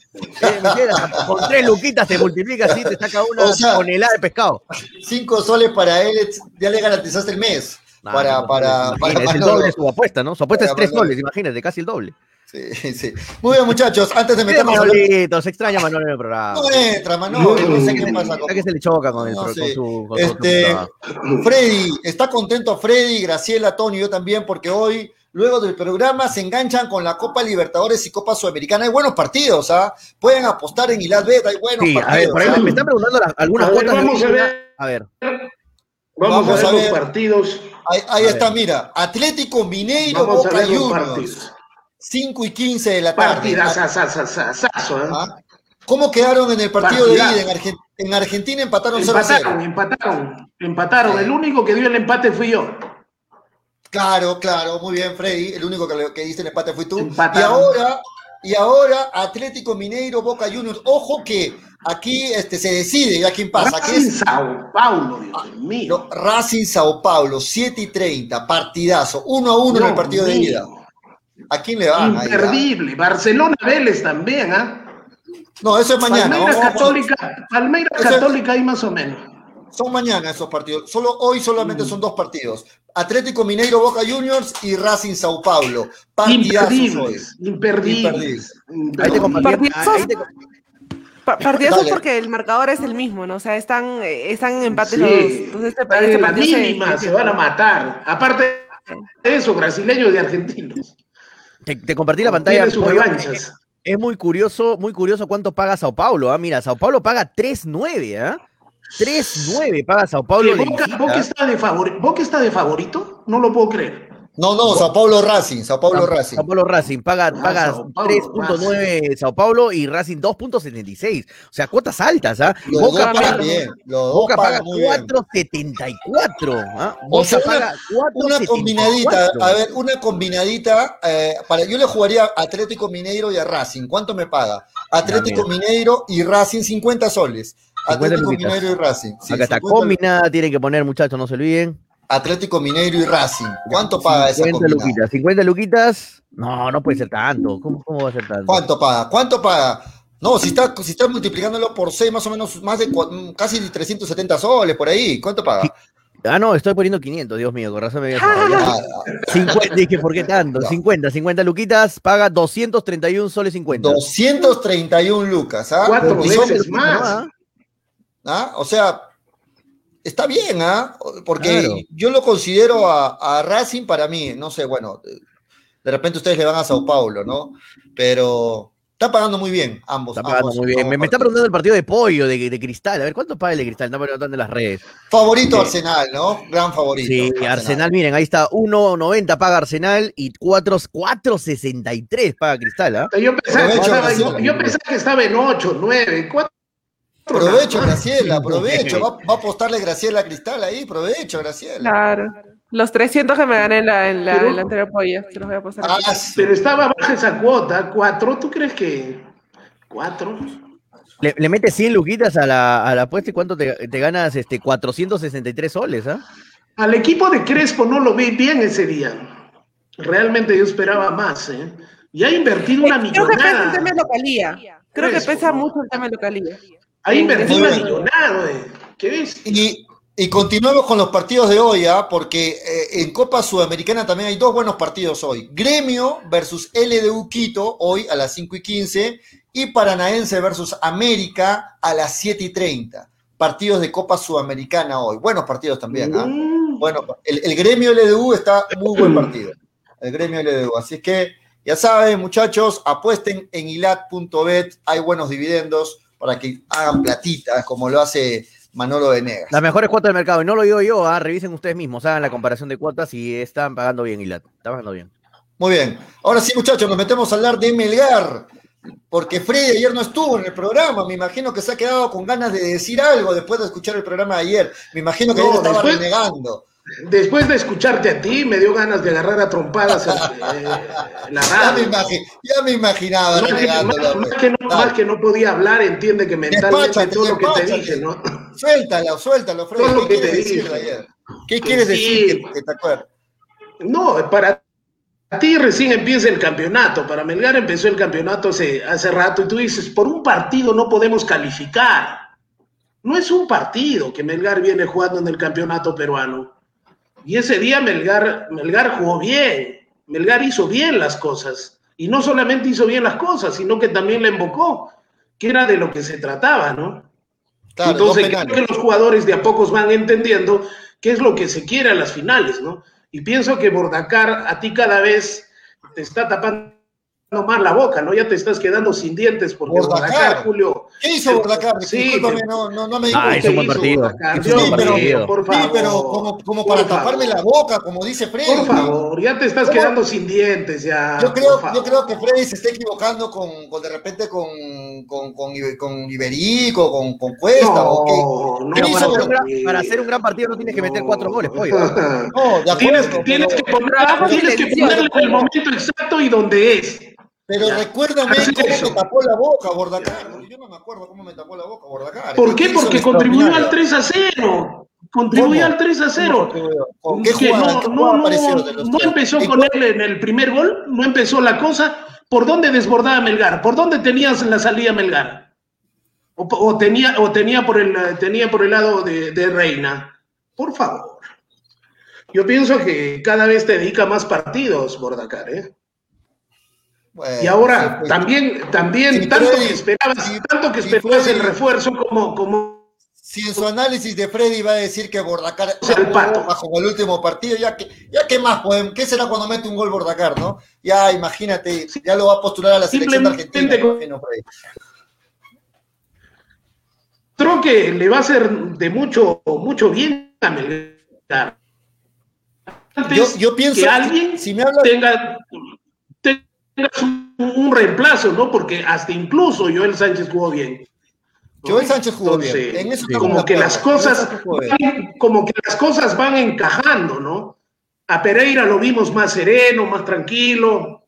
con tres luquitas te multiplica así, te saca una o sea, tonelada de pescado.
Cinco soles para él, ya le garantizaste el mes.
Nah,
para,
no,
para,
no,
para
es el doble de su apuesta, ¿no? Su apuesta
Para
es tres soles, imagínate, casi el doble.
Sí, sí. Muy bien, muchachos, antes de meternos a
Manolito, se extraña Manolo en el programa.
No entra, Manolo, no sé qué pasa con
que se le choca con, el,
No
con
sé.
su, con su
Este,
programa.
Freddy, está contento Freddy, Graciela, Tony, yo también, porque hoy, luego del programa, se enganchan con la Copa Libertadores y Copa Sudamericana. Hay buenos partidos, ¿ah? Pueden apostar en Ilat Bet, hay buenos
Sí, a ver,
partidos.
por ahí
¿ah?
me están preguntando las- algunas
A ver, vamos a ver.
A ver,
Vamos,
Vamos
a
a
ver,
ver.
los partidos.
Ahí, ahí
A
está,
ver.
mira, Atlético Mineiro,
Vamos a
Boca
ver
Juniors,
partidos.
5 y 15 de la tarde.
Partidazazazazazo, ¿eh?
¿Ah? ¿Cómo quedaron en el partido de ida? En, Argen- en Argentina empataron 0 a 0.
Empataron, empataron, empataron. El único que dio el empate fui yo.
Claro, claro, muy bien, Freddy. El único que, que diste el empate fui tú. Y ahora, y ahora Atlético Mineiro, Boca Juniors. Ojo que aquí este, se decide ya quién pasa. Aquí
Racing
es
Sao Paulo, Dios mío.
no, Racing Sao Paulo, 7 y 30, partidazo. 1 a 1 en el partido de ida. ¿A quién le van? ah?
Imperdible. Barcelona Vélez también, ¿ah?
No, eso es mañana.
Palmeiras Católica, Palmeiras Católica ahí más o menos.
Son mañana esos partidos. Solo hoy solamente
Mm.
son dos partidos. Atlético Mineiro, Boca Juniors y Racing Sao Paulo. Partidazos hoy.
Imperdibles, imperdibles.
ahí te compartí.
Partidazos. porque el marcador es el mismo, ¿no? O sea, están, eh, están en empate
Sí,
los dos. Entonces, este, este
en la
se-
mínima, se van a matar. Aparte de eso, brasileños y argentinos.
te, te compartí la pantalla.
Sus revanchas.
Es muy curioso, muy curioso cuánto paga Sao Paulo. ¿ah? Mira, Sao Paulo paga 3.9, ¿ah? 3.9 paga Sao Paulo. visita.
Boca está de está de favorito, no lo puedo creer.
No, no, Sao Paulo Racing, Sao Paulo Racing.
Sao Paulo Racing paga, paga
Sao Paulo
3.9 Sao Paulo y Racing 2.76. O sea, cuotas altas, ¿ah?
Los dos
Boca
pagan
paga,
bien. Los dos
Boca paga
pagan muy bien.
4.74. ¿ah?
O
Boca
sea, una-
paga
Una
4.74.
combinadita, a ver, una combinadita, eh, para, yo le jugaría a Atlético Mineiro y a Racing. ¿Cuánto me paga? Atlético Mineiro y Racing, 50 soles.
50
Atlético. Mineiro y Racing. sí,
Acá está
50
combinada, tienen que poner, muchachos, no se olviden.
Atlético Mineiro y Racing. ¿Cuánto paga esa
50
combinada?
luquitas. 50 luquitas. No, no puede ser tanto. ¿Cómo, cómo va a ser tanto?
¿Cuánto paga? ¿Cuánto paga? No, si está, si está multiplicándolo por 6, más o menos, más de mm, casi 370 soles por ahí. ¿Cuánto paga?
Ah, no, estoy poniendo 500, Dios mío, con razón me había
Ah,
fallado.
ah,
50, dije, ¿por qué tanto?
No.
50, 50 luquitas, paga 231 soles 50.
231 lucas, ¿ah?
Cuatro veces más.
¿ah?
¿Ah? O sea, está bien, ¿ah? Porque
Claro.
yo lo considero a, a Racing para mí, no sé, bueno, de repente ustedes le van a Sao Paulo, ¿no? Pero está pagando muy bien ambos.
Está pagando
ambos-
muy bien. Me, me está preguntando el partido de pollo de, de Cristal. A ver, ¿cuánto paga el de Cristal? Está preguntando en las redes.
Favorito
Sí.
Arsenal, ¿no? Gran favorito.
Sí, Arsenal, miren, ahí está, 1.90 paga Arsenal y 4 4.63 paga Cristal, ¿ah?
Yo pensaba, yo pensaba que estaba en 8, 9, 4.
Aprovecho, Graciela, aprovecho. Va, va a apostarle Graciela a Cristal ahí, aprovecho, Graciela.
Claro. Los 300 que me gané en la, en la,
Pero-
en la anterior polla, se los voy a pasar.
Ah, sí.
Pero estaba baja esa cuota, 4, ¿tú crees que 4?
Le, le metes 100 luquitas a la, a la apuesta y cuánto te, te ganas este 463 soles, ¿ah?
Al equipo de Crespo no lo vi bien ese día. Realmente yo esperaba más, ¿eh? Y ha invertido una
Creo que pesa el
millonada.
tema de localía. Creo que
Crespo,
pesa
¿no?
mucho el tema de localía.
Ha invertido
Muy
una millonada, ¿eh? ¿Qué ves?
Y, y continuamos con los partidos de hoy, ¿ah? porque eh, en Copa Sudamericana también hay dos buenos partidos hoy. Gremio versus LDU Quito, hoy a las 5 y 15, y Paranaense versus América a las 7 y 30. Partidos de Copa Sudamericana hoy. Buenos partidos también, ¿ah?
Mm.
Bueno, el, el gremio LDU está muy buen partido. El gremio LDU. Así es que ya saben, muchachos, apuesten en ilat.bet. Hay buenos dividendos para que hagan platitas como lo hace Manolo Venegas.
Las mejores cuotas del mercado. Y no lo digo yo, ¿ah? revisen ustedes mismos, hagan la comparación de cuotas y están pagando bien, Ilat. Están pagando bien.
Muy bien. Ahora sí, muchachos, nos metemos a hablar de Melgar. Porque Freddy ayer no estuvo en el programa. Me imagino que se ha quedado con ganas de decir algo después de escuchar el programa de ayer. Me imagino que
No,
ayer estaba
después-
renegando.
Después de escucharte a ti, me dio ganas de agarrar a trompadas eh, la
Ya me,
radio.
ya me imaginaba
Más que, más- más que no,
Dale.
más que no podía hablar, entiende que mentalmente
Despáchate,
todo lo que te dije, ¿no?
Suéltalo, suéltalo, Freddy.
Todo lo
¿Qué
que
quieres
te
decir
dije.
ayer? ¿Qué quieres
sí.
decir que, que te acuerdas?
No, para ti recién empieza el campeonato. Para Melgar empezó el campeonato hace, hace rato y tú dices, por un partido no podemos calificar. No es un partido que Melgar viene jugando en el campeonato peruano. Y ese día Melgar, Melgar jugó bien. Melgar hizo bien las cosas. Y no solamente hizo bien las cosas, sino que también le invocó, que era de lo que se trataba, ¿no?
Claro,
Entonces, creo que los jugadores de a pocos van entendiendo qué es lo que se quiere a las finales, ¿no? Y pienso que Bordacar a ti cada vez te está tapando más la boca, ¿no? Ya te estás quedando sin dientes porque
Bordacar.
Julio.
¿Qué hizo Bordacar?
Sí,
Discúlpame,
pero-
no, no, no me
Ah,
cuenta.
hizo un buen partido.
Mío,
partido.
por
Sí,
favor.
pero como, como
Por
para
favor.
taparme la boca, como dice Freddy.
Por favor, ya te estás
¿Cómo?
quedando sin dientes ya.
Yo creo, yo creo que Freddy se está equivocando con, con de repente con, con, con, Ibe- con Iberico, con, con Cuesta. o qué.
No, no,
¿Qué
Pero
hizo
para, hacer un
Bordacar?
gran, para hacer un gran partido no tienes que meter cuatro goles, pollo. ¿ah?
No, de
Tienes,
acuerdo.
tienes
pero,
que, poner- tienes que ponerle en el momento exacto y donde es.
Pero
Ya.
recuérdame
Así
cómo
eso.
me tapó la boca Bordacar. Yo no me acuerdo cómo me tapó la boca Bordacar.
¿Por qué? Porque contribuyó al
extraordinario?
3 a 0. Contribuyó
¿Cómo?
al 3 a
¿Cómo
0.
contribuyó? ¿Con qué jugada?
no,
¿Qué
no, no, no empezó
¿En
con él en el primer gol, no empezó la cosa. ¿Por dónde desbordaba Melgar? ¿Por dónde tenías la salida Melgar? O, o tenía, o tenía, por el, tenía por el lado de, de Reina. Por favor. Yo pienso que cada vez te dedica más partidos, Bordacar, ¿eh?
Bueno,
Y ahora
sí, pues,
también, también
Sí,
tanto
Freddy,
que esperabas,
sí,
tanto que esperabas el
Freddy.
refuerzo como, como
Si en su análisis de Freddy va a decir que Bordacar
el pato.
bajo el último partido, ya que, ya qué más, ¿qué será cuando mete un gol Bordacar, no? Ya imagínate, ya lo va a postular a la selección Argentina,
con-
imagino, Freddy.
creo que le va a hacer de mucho, mucho bien a Melgar.
Yo, yo pienso
que
que
alguien
si me hablas
tenga, un, un reemplazo, ¿no? Porque hasta incluso Joel Sánchez jugó bien. ¿no?
Joel Sánchez jugó bien.
Entonces,
En eso
como que las cosas
bien.
van- como que las cosas van encajando, ¿no? A Pereira lo vimos más sereno, más tranquilo.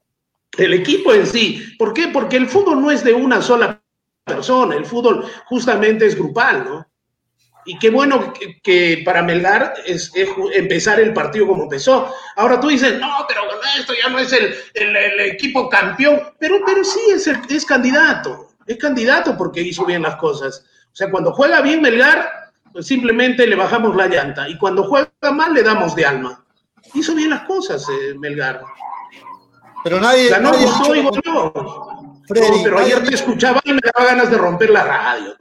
El equipo en sí. ¿Por qué? Porque el fútbol no es de una sola persona, el fútbol justamente es grupal, ¿no? Y qué bueno que, que para Melgar es, empezar el partido como empezó. Ahora tú dices, no, pero esto ya no es el, el- el equipo campeón. Pero, pero sí es, el- es candidato. Es candidato porque hizo bien las cosas. O sea, cuando juega bien Melgar, pues simplemente le bajamos la llanta. Y cuando juega mal, le damos de alma. Hizo bien las cosas eh, Melgar.
Pero nadie,
Ganó,
nadie
gustó y.
Freddy,
No, pero ayer te escuchaba y me daba ganas de romper la radio.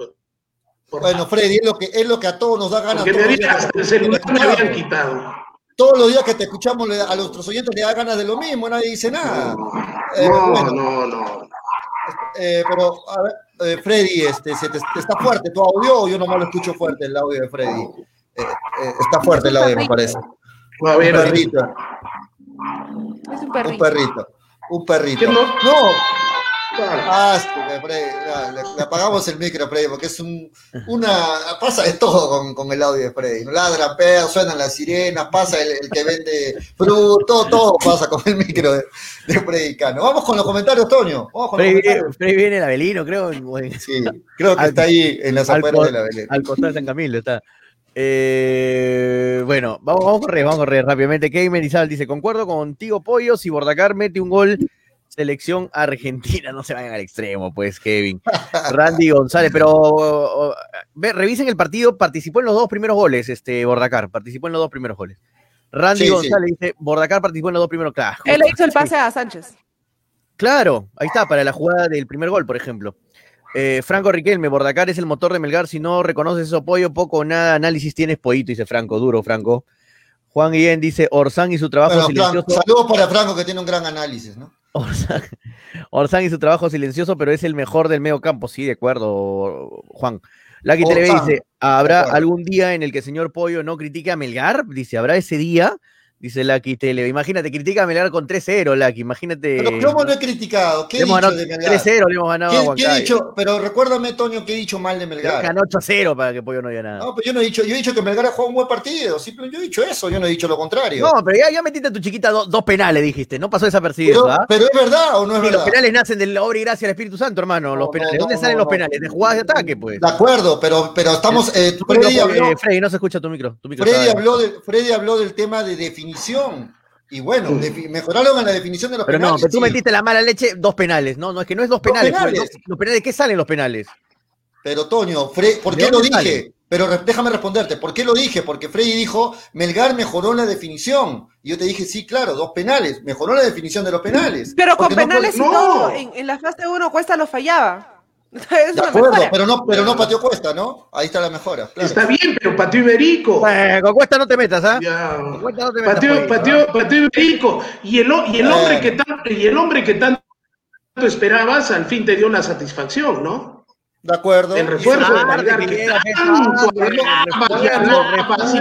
Por
Bueno, Freddy, es lo que, es lo que a todos nos da ganas.
Porque me
todos los
había,
días
hasta
que
el
te
celular me
escuchamos.
habían quitado.
Todos los días que te escuchamos a nuestros oyentes le da ganas de lo mismo, nadie dice nada. Eh,
No,
bueno,
no, no.
eh, pero, a ver, eh, Freddy, este, se te, está fuerte tu audio o yo nomás lo escucho fuerte el audio de Freddy. Eh, eh, está fuerte el audio, me parece.
A
Un perrito,
Es un
un
perrito.
un perrito.
¿Qué no?
Ah, le, apagamos el micro, Freddy, porque es un, una. pasa de todo con, con el audio de Freddy. Ladra perros, suenan las sirenas, pasa el, que vende fruto, todo, pasa con el micro de, Freddy Cano. Vamos con los comentarios, Toño. Vamos con
Freddy, los comentarios. Freddy viene el Avelino, creo.
Sí, creo que está ahí en las afueras del Avelino.
Al costado de San Camilo está. Eh, bueno, vamos, vamos a correr, vamos a correr rápidamente. Kevin Menizal dice: Concuerdo contigo, Pollo. Si Bordacar mete un gol, selección argentina, no se vayan al extremo, pues, Kevin. Randy González, pero revisen el partido, participó en los dos primeros goles, este Bordacar, participó en los dos primeros goles. Randy González dice: Bordacar participó en los dos primeros, claro.
Él hizo el pase a Sánchez.
Claro, ahí está, para la jugada del primer gol, por ejemplo. Eh, Franco Riquelme, Bordacar es el motor de Melgar. Si no reconoces eso, pollo, poco o nada análisis tienes pollito, dice Franco. Duro, Franco. Juan Guillén dice Orsán y su trabajo silencioso.
saludos para Franco, que tiene un gran análisis, ¿no?
Orsán, y su trabajo silencioso, pero es el mejor del medio campo. Sí, de acuerdo, Juan. Lucky Televe dice: ¿Habrá algún día en el que el señor Pollo no critique a Melgar? Dice: ¿habrá ese día? Dice Lucky Tele. Imagínate, critica a Melgar con 3-0, Lucky. Imagínate.
Pero ¿cómo no he criticado? ¿Qué he dicho de Melgar? 3-0
le hemos ganado a
¿Qué, he dicho? Pero recuérdame, Toño, que he dicho mal de Melgar.
Ganó 8-0 para que Pollo no diga nada.
No, pero yo no he dicho, yo he dicho que Melgar ha jugado un buen partido. Simplemente yo he dicho eso, yo no he dicho lo contrario.
No, pero ya, ya metiste a tu chiquita dos penales, dijiste. No pasó desapercibido.
Pero, pero es verdad o no es verdad.
Los penales nacen de la obra y gracia del Espíritu Santo, hermano. los penales. ¿De dónde salen los penales? De jugadas de ataque, pues.
De acuerdo, pero, pero estamos. Eh, Freddy,
habló, Freddy, no se escucha tu micro. Tu micro
Freddy, habló de, Freddy habló del tema de definición. Y bueno, mejoraron en la definición de los
pero
penales.
No, pero tú metiste la mala leche, dos penales. No, no, es que no es dos penales. Dos penales. los penales, ¿qué salen los penales?
Pero Toño, ¿por qué lo dije? Pero déjame responderte, ¿por qué lo dije? Porque Freddy dijo, Melgar mejoró la definición. Y yo te dije, sí, claro, dos penales. Mejoró la definición de los penales.
Pero con penales no, y todo, en, en, la fase 1 Cuesta lo fallaba.
de acuerdo, pero no, pero no pateó Cuesta, ¿no? Ahí está la mejora.
Está bien, pero pateó Iberico.
con Cuesta no te metas, ¿ah?
No te pateó, Iberico. Y el, y el hombre que tanto, y el hombre que tanto esperabas, al fin te dio la satisfacción, ¿no?
De acuerdo.
El refuerzo de que tanto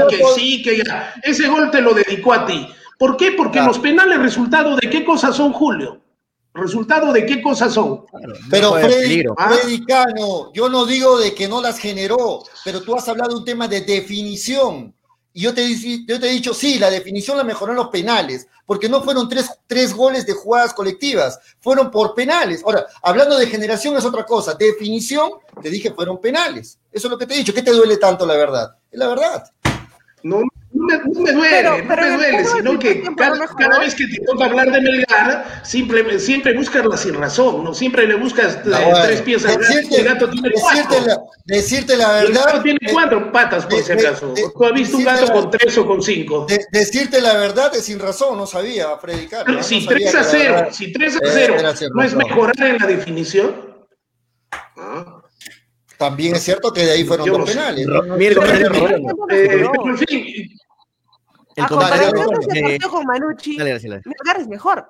que sí, que ya. Ese gol te lo dedicó a ti. ¿Por qué? Porque los penales resultado de qué cosas son, Julio ¿Resultado de qué cosas son?
pero Freddy, Freddy Cano, yo no digo de que no las generó, pero tú has hablado de un tema de definición. Y yo te, yo te he dicho, sí, la definición la mejoró en los penales, porque no fueron tres, tres goles de jugadas colectivas, fueron por penales. Ahora, hablando de generación es otra cosa. Definición, te dije, fueron penales. Eso es lo que te he dicho. ¿Qué te duele tanto la verdad? Es la verdad.
No, no me, duele, no me duele, sino que cada, vez que te toca hablar de Melgar, siempre, siempre buscas la sin razón, ¿no? Siempre le buscas tres piezas
el gato tiene cuatro. La, decirte la verdad. El gato
tiene cuatro patas, por si acaso. ¿Tú has visto un gato con tres o con cinco?
decirte la verdad es sin razón, no sabía, Freddy
Carlos. Si 3 a 0, si 3 a 0 no es mejorar en la definición.
¿Ah? También es cierto que de ahí fueron dos penales.
El comparación de partido con Manucci, Melgar es mejor.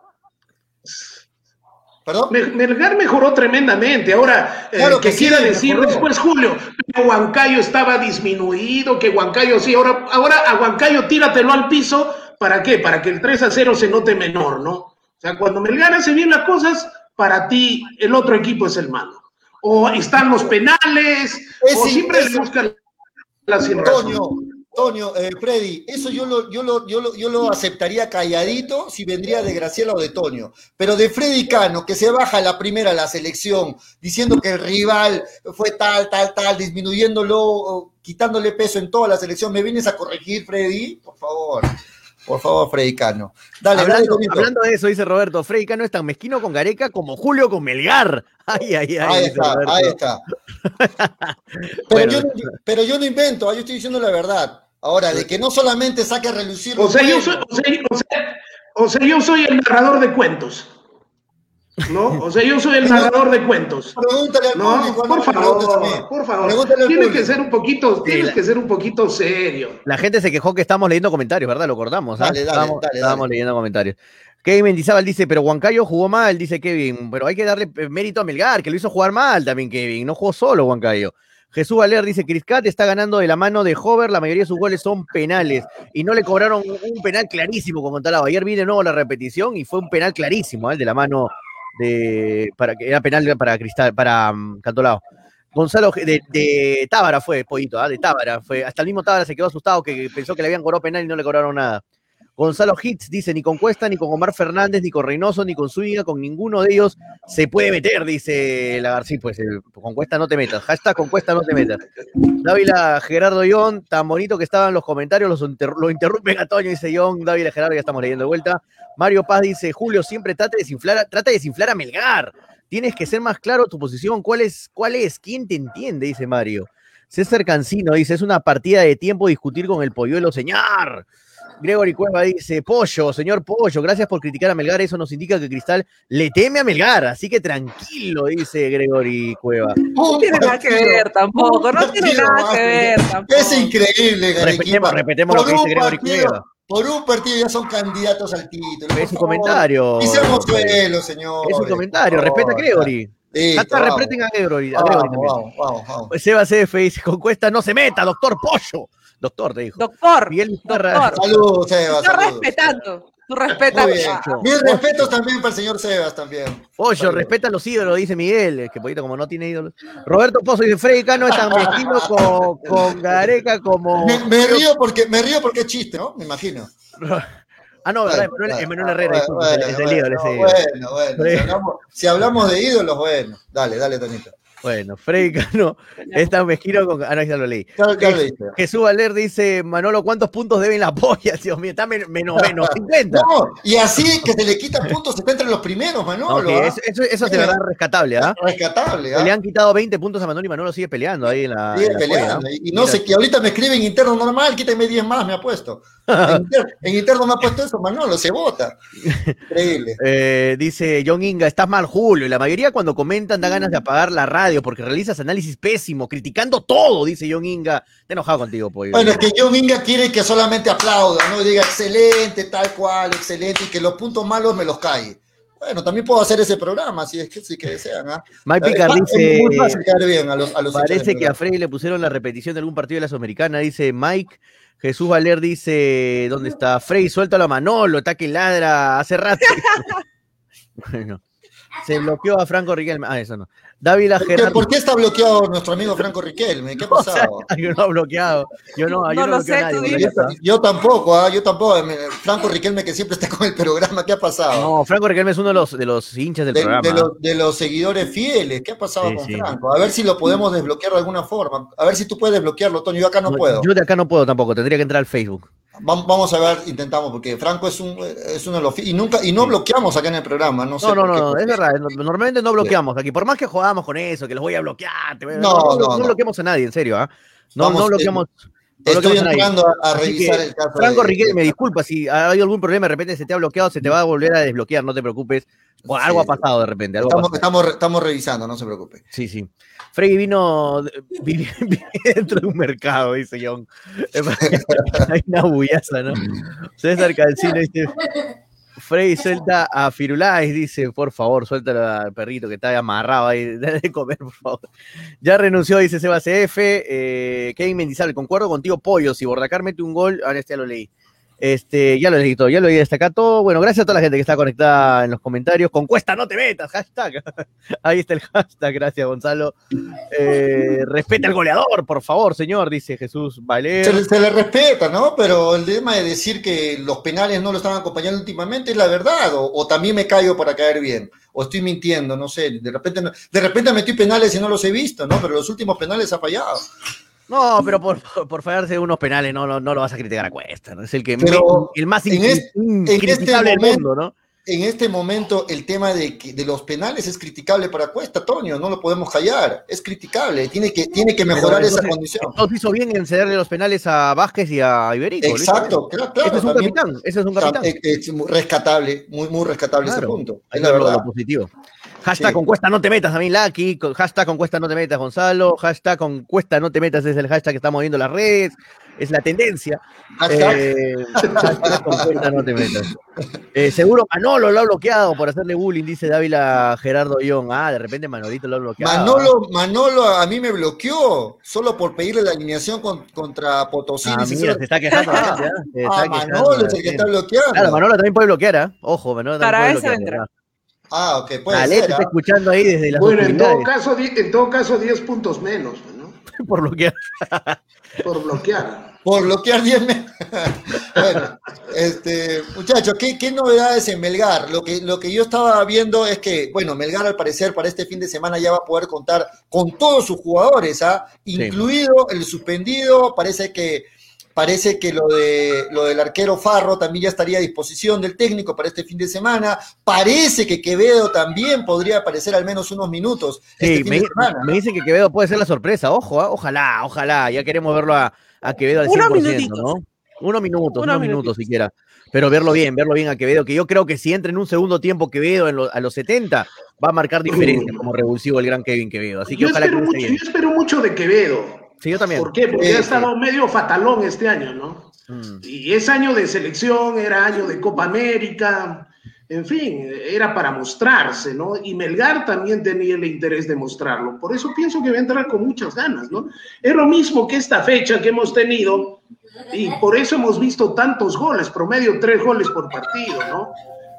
¿Perdón? Melgar mejoró tremendamente. Ahora, eh, que, quiera decir después, Julio, que Huancayo estaba disminuido, que Huancayo sí. Ahora, ahora a Huancayo tíratelo al piso. ¿Para qué? Para que el 3 a 0 se note menor, ¿no? O sea, cuando Melgar hace bien las cosas, para ti el otro equipo es el malo. O están los penales, o siempre le buscan la sin
Antonio, eh, Freddy, eso yo lo, yo, lo, yo, lo, yo lo aceptaría calladito si vendría de Graciela o de Toño. Pero de Freddy Cano, que se baja la primera a la selección, diciendo que el rival fue tal, tal, tal, disminuyéndolo, quitándole peso en toda la selección, ¿me vienes a corregir, Freddy? Por favor. Por favor, Freddy Cano.
Dale, hablando, hablando, de eso, dice Roberto, Freddy Cano es tan mezquino con Gareca como Julio con Melgar. Ay, ay, ay.
Ahí está, ahí está. pero, yo, pero, yo, no invento, yo estoy diciendo la verdad. Ahora, de que no solamente saque a relucir.
O sea, yo soy, o, sea, yo soy el narrador de cuentos. ¿No? O sea, yo soy el narrador de cuentos.
Pregúntale al
¿no? por favor, por favor. Tienes que ser un poquito, tienes que ser un poquito serio.
La gente se quejó que estamos leyendo comentarios, ¿verdad? Lo acordamos. ¿ah? Dale, dale, estamos, dale, estábamos leyendo comentarios. Kevin Mendizábal dice, pero Huancayo jugó mal, dice Kevin, pero hay que darle mérito a Melgar, que lo hizo jugar mal también, Kevin. No jugó solo Huancayo. Jesús Valer dice, Criscat está ganando de la mano de Hover, la mayoría de sus goles son penales y no le cobraron un penal clarísimo con Montalado. Ayer vi de nuevo la repetición y fue un penal clarísimo, ¿eh? de la mano de para era penal para Cristal, para um, Cantolao. Gonzalo de, Tábara fue, Pollito, ¿ah? de Tábara. Fue, hasta el mismo Tábara se quedó asustado que pensó que le habían cobrado penal y no le cobraron nada. Gonzalo Hits dice, ni con Cuesta, ni con Omar Fernández, ni con Reynoso, ni con Zúñiga, con ninguno de ellos se puede meter, dice la García. Pues con Cuesta no te metas. Hashtag con Cuesta no te metas. Dávila Gerardo Ión, tan bonito que estaban los comentarios, los lo interrumpen a Toño, dice Ión, Dávila Gerardo, ya estamos leyendo de vuelta. Mario Paz dice, Julio, siempre trata de desinflar, trata de desinflar a Melgar. Tienes que ser más claro tu posición. ¿Cuál es? ¿Cuál es? ¿Quién te entiende? Dice Mario. César Cancino dice, es una partida de tiempo discutir con el polluelo, señor. Gregory Cueva dice, Pollo, señor Pollo, gracias por criticar a Melgar, eso nos indica que Cristal le teme a Melgar, así que tranquilo, dice Gregory Cueva.
No tiene nada que ver tampoco, no tiene nada que ver tampoco.
Es increíble,
Repetemos, repetemos lo que dice Gregory Cueva.
Por un partido ya son candidatos al título.
Es su comentario.
Y seamos suelo, señor.
Es su comentario, respeta a Gregory. Hasta respeten a Gregory. A Gregory Seba CF dice, con Cuesta no se meta, doctor Pollo. Doctor, te dijo.
Doctor. Miguel doctor.
Salud, Sebas.
Está respetando. Tú respetas.
Mis respetos también para el señor Sebas también.
Pollo, respeta a los ídolos, dice Miguel, que poquito como no tiene ídolos. Roberto Pozo dice, Freddy Cano es tan mezquino con, con Gareca como...
Me, río porque, me río porque es chiste, ¿no? Me imagino.
Ah, no, verdad, es Manuel Herrera.
Bueno, es el ídolo, ese bueno, bueno. Si hablamos, si hablamos de ídolos, bueno. Dale, dale, Tonito.
Bueno, Freddy Cano es tan mezquino con. Ah, no, ya lo leí. Jesús Valer dice: Manolo, ¿cuántos puntos deben la polla? Dios mío, está menos, menos 50.
No, y así que se le quitan puntos, se entre los primeros, Manolo.
¿ah? eso, eso, es de verdad rescatable, ¿ah?
Rescatable, ¿ah?
Le han quitado 20 puntos a Manolo y Manolo sigue peleando ahí en la.
Sigue peleando. y no sé, que ahorita me escriben interno normal, quítame 10 más, me ha puesto. En, interno me ha puesto eso, Manolo, se vota. Increíble.
Eh, dice John Inga, estás mal, Julio. Y la mayoría cuando comentan da ganas de apagar la radio porque realizas análisis pésimo, criticando todo, dice John Inga. Te enojado contigo, pollo.
Bueno, es que John Inga quiere que solamente aplauda, ¿no? Diga excelente, tal cual, excelente, y que los puntos malos me los cae. Bueno, también puedo hacer ese programa, si es que, si que desean. ¿ah?
Mike Picar dice. parece que a Freddy le pusieron la repetición de algún partido de la Sudamericana, dice Mike. Jesús Valer dice, ¿dónde está? Frey, suelta a Manolo, está que ladra hace rato. bueno, se bloqueó a Franco Riquelme. Ah, eso no. Dávila
Gerardo. ¿Por qué está bloqueado nuestro amigo Franco Riquelme? ¿Qué ha pasado?
yo no he bloqueado. Yo no, yo no, lo sé, a nadie.
Yo, tampoco, ¿ah? yo tampoco. Franco Riquelme que siempre está con el programa, ¿qué ha pasado?
No, Franco Riquelme es uno de los, de los hinchas del programa.
De los, de los, seguidores fieles. ¿Qué ha pasado con Franco? A ver si lo podemos desbloquear de alguna forma. A ver si tú puedes desbloquearlo, Tony. Yo acá no, puedo.
Yo de acá no puedo tampoco. Tendría que entrar al Facebook.
Vamos a ver, intentamos, porque Franco es, un, es uno de los. Y, nunca, y no bloqueamos acá en el programa. No,
no, no, no, es verdad. Normalmente no bloqueamos aquí. Por más que jugamos con eso, que los voy a bloquear. no, no, no, bloqueamos a nadie, en serio. ¿ah? No, no bloqueamos.
Estoy entrando a, revisar el caso.
Franco Riquelme, me disculpa, si ha habido algún problema, de repente se te ha bloqueado, se te va a volver a desbloquear, no te preocupes. algo ha pasado de repente.
estamos, estamos, estamos, revisando, no se preocupe.
Sí, sí. Freddy vino, dentro de un mercado, dice John. Hay una bullaza, ¿no? César Calcino dice. Freddy suelta a Firulais, dice, por favor, suelta al perrito que está amarrado ahí, de comer, por favor. Ya renunció, dice Seba CF, eh, Kevin Mendizal, concuerdo contigo, Pollo, si Bordacar mete un gol, ahora este ya lo leí. Este, ya lo leí todo, ya lo he destacado. Bueno, gracias a toda la gente que está conectada en los comentarios. Con cuesta no te metas, hashtag. Ahí está el hashtag, gracias Gonzalo. Eh, respeta al goleador, por favor, señor, dice Jesús Valer.
Se, le respeta, ¿no? Pero el tema de decir que los penales no lo estaban acompañando últimamente es la verdad, o, también me caigo para caer bien, o estoy mintiendo, no sé. De repente, de repente metí penales y no los he visto, ¿no? Pero los últimos penales ha fallado.
No, pero por, por fallarse unos penales no, no, lo vas a criticar a Cuesta. ¿no? Es el que el más
en este, del mundo, ¿no? En este momento el tema de, de los penales es criticable para Cuesta, Tonio, no lo podemos callar, es criticable, tiene que, tiene que mejorar esa condición.
Entonces hizo bien en cederle los penales a Vázquez y a Iberico.
Exacto, claro, claro.
Ese es un capitán, ese es un capitán.
Es, rescatable, muy, muy rescatable ese punto.
Es la verdad. Lo positivo. Hashtag con cuesta no te metas a mí, Lucky. Hashtag con cuesta no te metas, Gonzalo. Hashtag con cuesta no te metas es el hashtag que estamos viendo en las redes. Es la tendencia. Eh, hashtag con cuesta no te metas. Eh, seguro Manolo lo ha bloqueado por hacerle bullying, dice Dávila Gerardo Ión. Ah, de repente Manolito lo ha bloqueado.
Manolo, Manolo a mí me bloqueó solo por pedirle la alineación contra Potosí.
Ah, mira, se está quejando.
ah, Manolo es el que está bloqueado.
Claro, Manolo también puede bloquear, ¿eh? Ojo, Manolo también
Para
puede
bloquear.
Ah, ok, puede ser.
está
¿ah?
escuchando ahí desde las
Bueno, en todo, caso, en todo caso, 10 puntos menos, ¿no?
Por lo que
Por bloquear.
Por bloquear 10 me- bueno, este, muchachos, ¿qué, qué novedades en Melgar? Lo que, lo que yo estaba viendo es que, bueno, Melgar al parecer para este fin de semana ya va a poder contar con todos sus jugadores, ¿ah? incluido el suspendido, parece que parece que lo de lo del arquero Farro también ya estaría a disposición del técnico para este fin de semana. Parece que Quevedo también podría aparecer al menos unos minutos este
Sí,
fin
me,
de semana.
me dicen que Quevedo puede ser la sorpresa. Ojo, ah, ojalá, ojalá. Ya queremos verlo a, a Quevedo al 100%,
Unos minutitos.
¿no? Unos minutos,
Unos
unos minutos siquiera. Pero verlo bien, verlo bien a Quevedo, que yo creo que si entra en un segundo tiempo Quevedo en lo- a los 70, va a marcar diferencia como revulsivo el gran Kevin Quevedo. Así que
Yo
ojalá
espero, mucho, yo espero mucho de Quevedo.
Sí, yo también.
¿Por qué? Porque
Sí,
ha estado medio fatalón este año, ¿no?
Mm.
Y es año de selección, era año de Copa América, en fin, era para mostrarse, ¿no? Y Melgar también tenía el interés de mostrarlo. Por eso pienso que va a entrar con muchas ganas, ¿no? Es lo mismo que esta fecha que hemos tenido y por eso hemos visto tantos goles, promedio tres goles por partido, ¿no?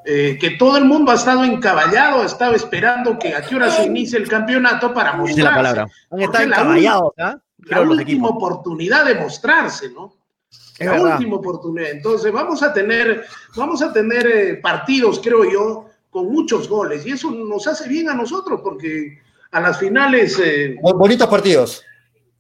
Eh, que todo el mundo ha estado encaballado, ha estado esperando que a qué hora se inicie el campeonato para mostrarse.
la palabra. Han estado
la
encaballados, ¿ah?
La última
equipos.
oportunidad de mostrarse, ¿no?
Es
la
verdad.
última oportunidad. Entonces vamos a tener, vamos a tener eh, partidos, creo yo, con muchos goles y eso nos hace bien a nosotros porque a las finales eh,
Bo- Bonitos partidos.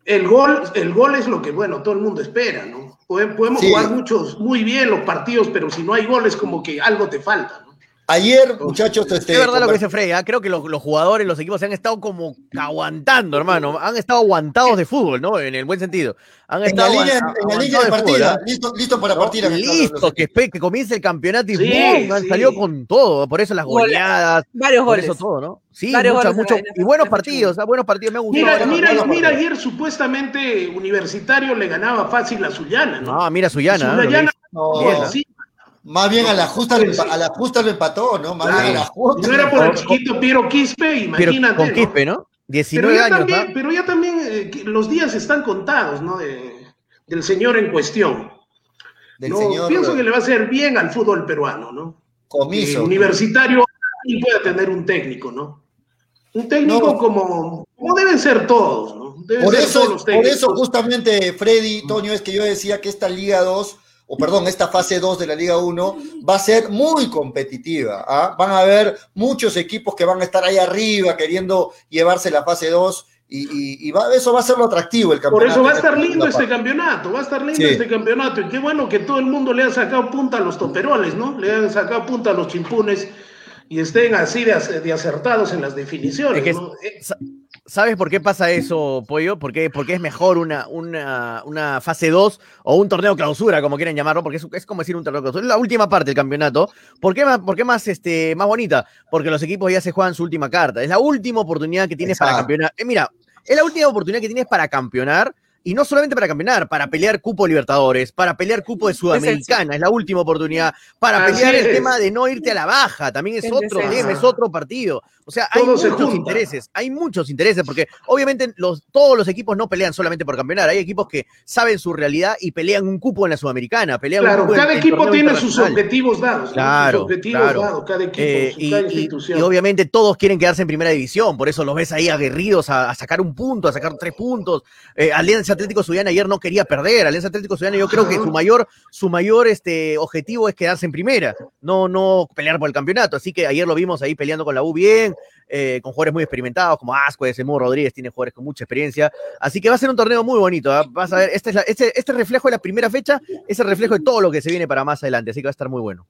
el gol, el gol es lo que bueno todo el mundo espera, ¿no? Podemos, podemos
Sí.
jugar muchos muy bien los partidos, pero si no hay goles como que algo te falta, ¿no?
Ayer, muchachos, este,
Es verdad lo que dice Frey, ¿ah? creo que los, los jugadores, los equipos se han estado como aguantando, hermano. Han estado aguantados de fútbol, ¿no? En el buen sentido. Han
en la línea,
aguanta-
en la línea
aguantados
de
fútbol,
partida,
¿ah?
listo, listo para
¿no?
partir. acá,
Listo, que, espe- que comience el campeonato y
Sí,
¡bum! han
sí.
salido con todo. Por eso las goleadas,
Varios
por
goles.
eso todo, ¿no? Sí,
en
mucho- y buenos partidos. ¿ah? buenos partidos, me ha gustado.
Mira, mira, mira, ayer supuestamente Universitario le ganaba fácil a Sullana, ¿no?
Ah, mira
Sullana,
que-
No, más bien a la justa lo, empa- a la justa lo empató, ¿no? Más bien a la justa.
no era por el chiquito Piero Quispe,
Pero
imagínate.
con
¿no?
Quispe, ¿no?
Pero
19
ya
años,
también, pero ya también eh, los días están contados, ¿no? De- del señor en cuestión.
Del
No,
señor
pienso que le va a hacer bien al fútbol peruano, ¿no?
Comiso.
universitario y pueda tener un técnico, ¿no? Un técnico
No.
como, como deben ser todos, ¿no? Deben
Por
ser
eso,
todos los
por eso justamente, Freddy, Toño, es que yo decía que esta Liga 2, o perdón, esta fase 2 de la Liga 1 va a ser muy competitiva. ¿ah? Van a haber muchos equipos que van a estar ahí arriba queriendo llevarse la fase 2 y, y- y va- eso va a ser lo atractivo el
Por
campeonato.
eso va a estar lindo este campeonato, va a estar lindo
Sí.
este campeonato. Y qué bueno que todo el mundo le ha sacado punta a los toperoles, ¿no? Le han sacado punta a los chimpunes y estén así de, ac- de acertados en las definiciones,
Es que-
¿no?
Sa- ¿Sabes por qué pasa eso, Pollo? Porque, porque es mejor una, una, una fase 2 o un torneo clausura, como quieran llamarlo, porque es, es como decir un torneo clausura. Es la última parte del campeonato. ¿Por qué, más, por qué más, este, más bonita? Porque los equipos ya se juegan su última carta. Es la última oportunidad que tienes para campeonar. Eh, mira, es la última oportunidad que tienes para campeonar. Y no solamente para campeonar, para pelear cupo Libertadores, para pelear cupo de Sudamericana, es la última oportunidad, para
Así
pelear el tema de no irte a la baja, también es
Es
otro tema, es otro partido. O sea, hay
Todo
muchos intereses, hay muchos intereses, porque obviamente los, todos los equipos no pelean solamente por campeonar, hay equipos que saben su realidad y pelean un cupo en la Sudamericana, pelean un
Claro,
cupo
cada
en
equipo tiene sus objetivos dados.
Claro,
sus objetivos
claro.
dados, cada equipo,
Eh,
su-
y,
cada institución.
y obviamente todos quieren quedarse en primera división, por eso los ves ahí aguerridos a, a sacar un punto, a sacar tres puntos. Eh, Alianza Atlético Suyana ayer no quería perder. Alianza Atlético Suyana yo creo que su mayor, su mayor este, objetivo es quedarse en primera, no, no pelear por el campeonato. Así que ayer lo vimos ahí peleando con la U bien, eh, con jugadores muy experimentados como Ascuez, Emu Rodríguez tiene jugadores con mucha experiencia. Así que va a ser un torneo muy bonito. ¿ah? Vas a ver, este, es la- este, este reflejo de la primera fecha es el reflejo de todo lo que se viene para más adelante. Así que va a estar muy bueno.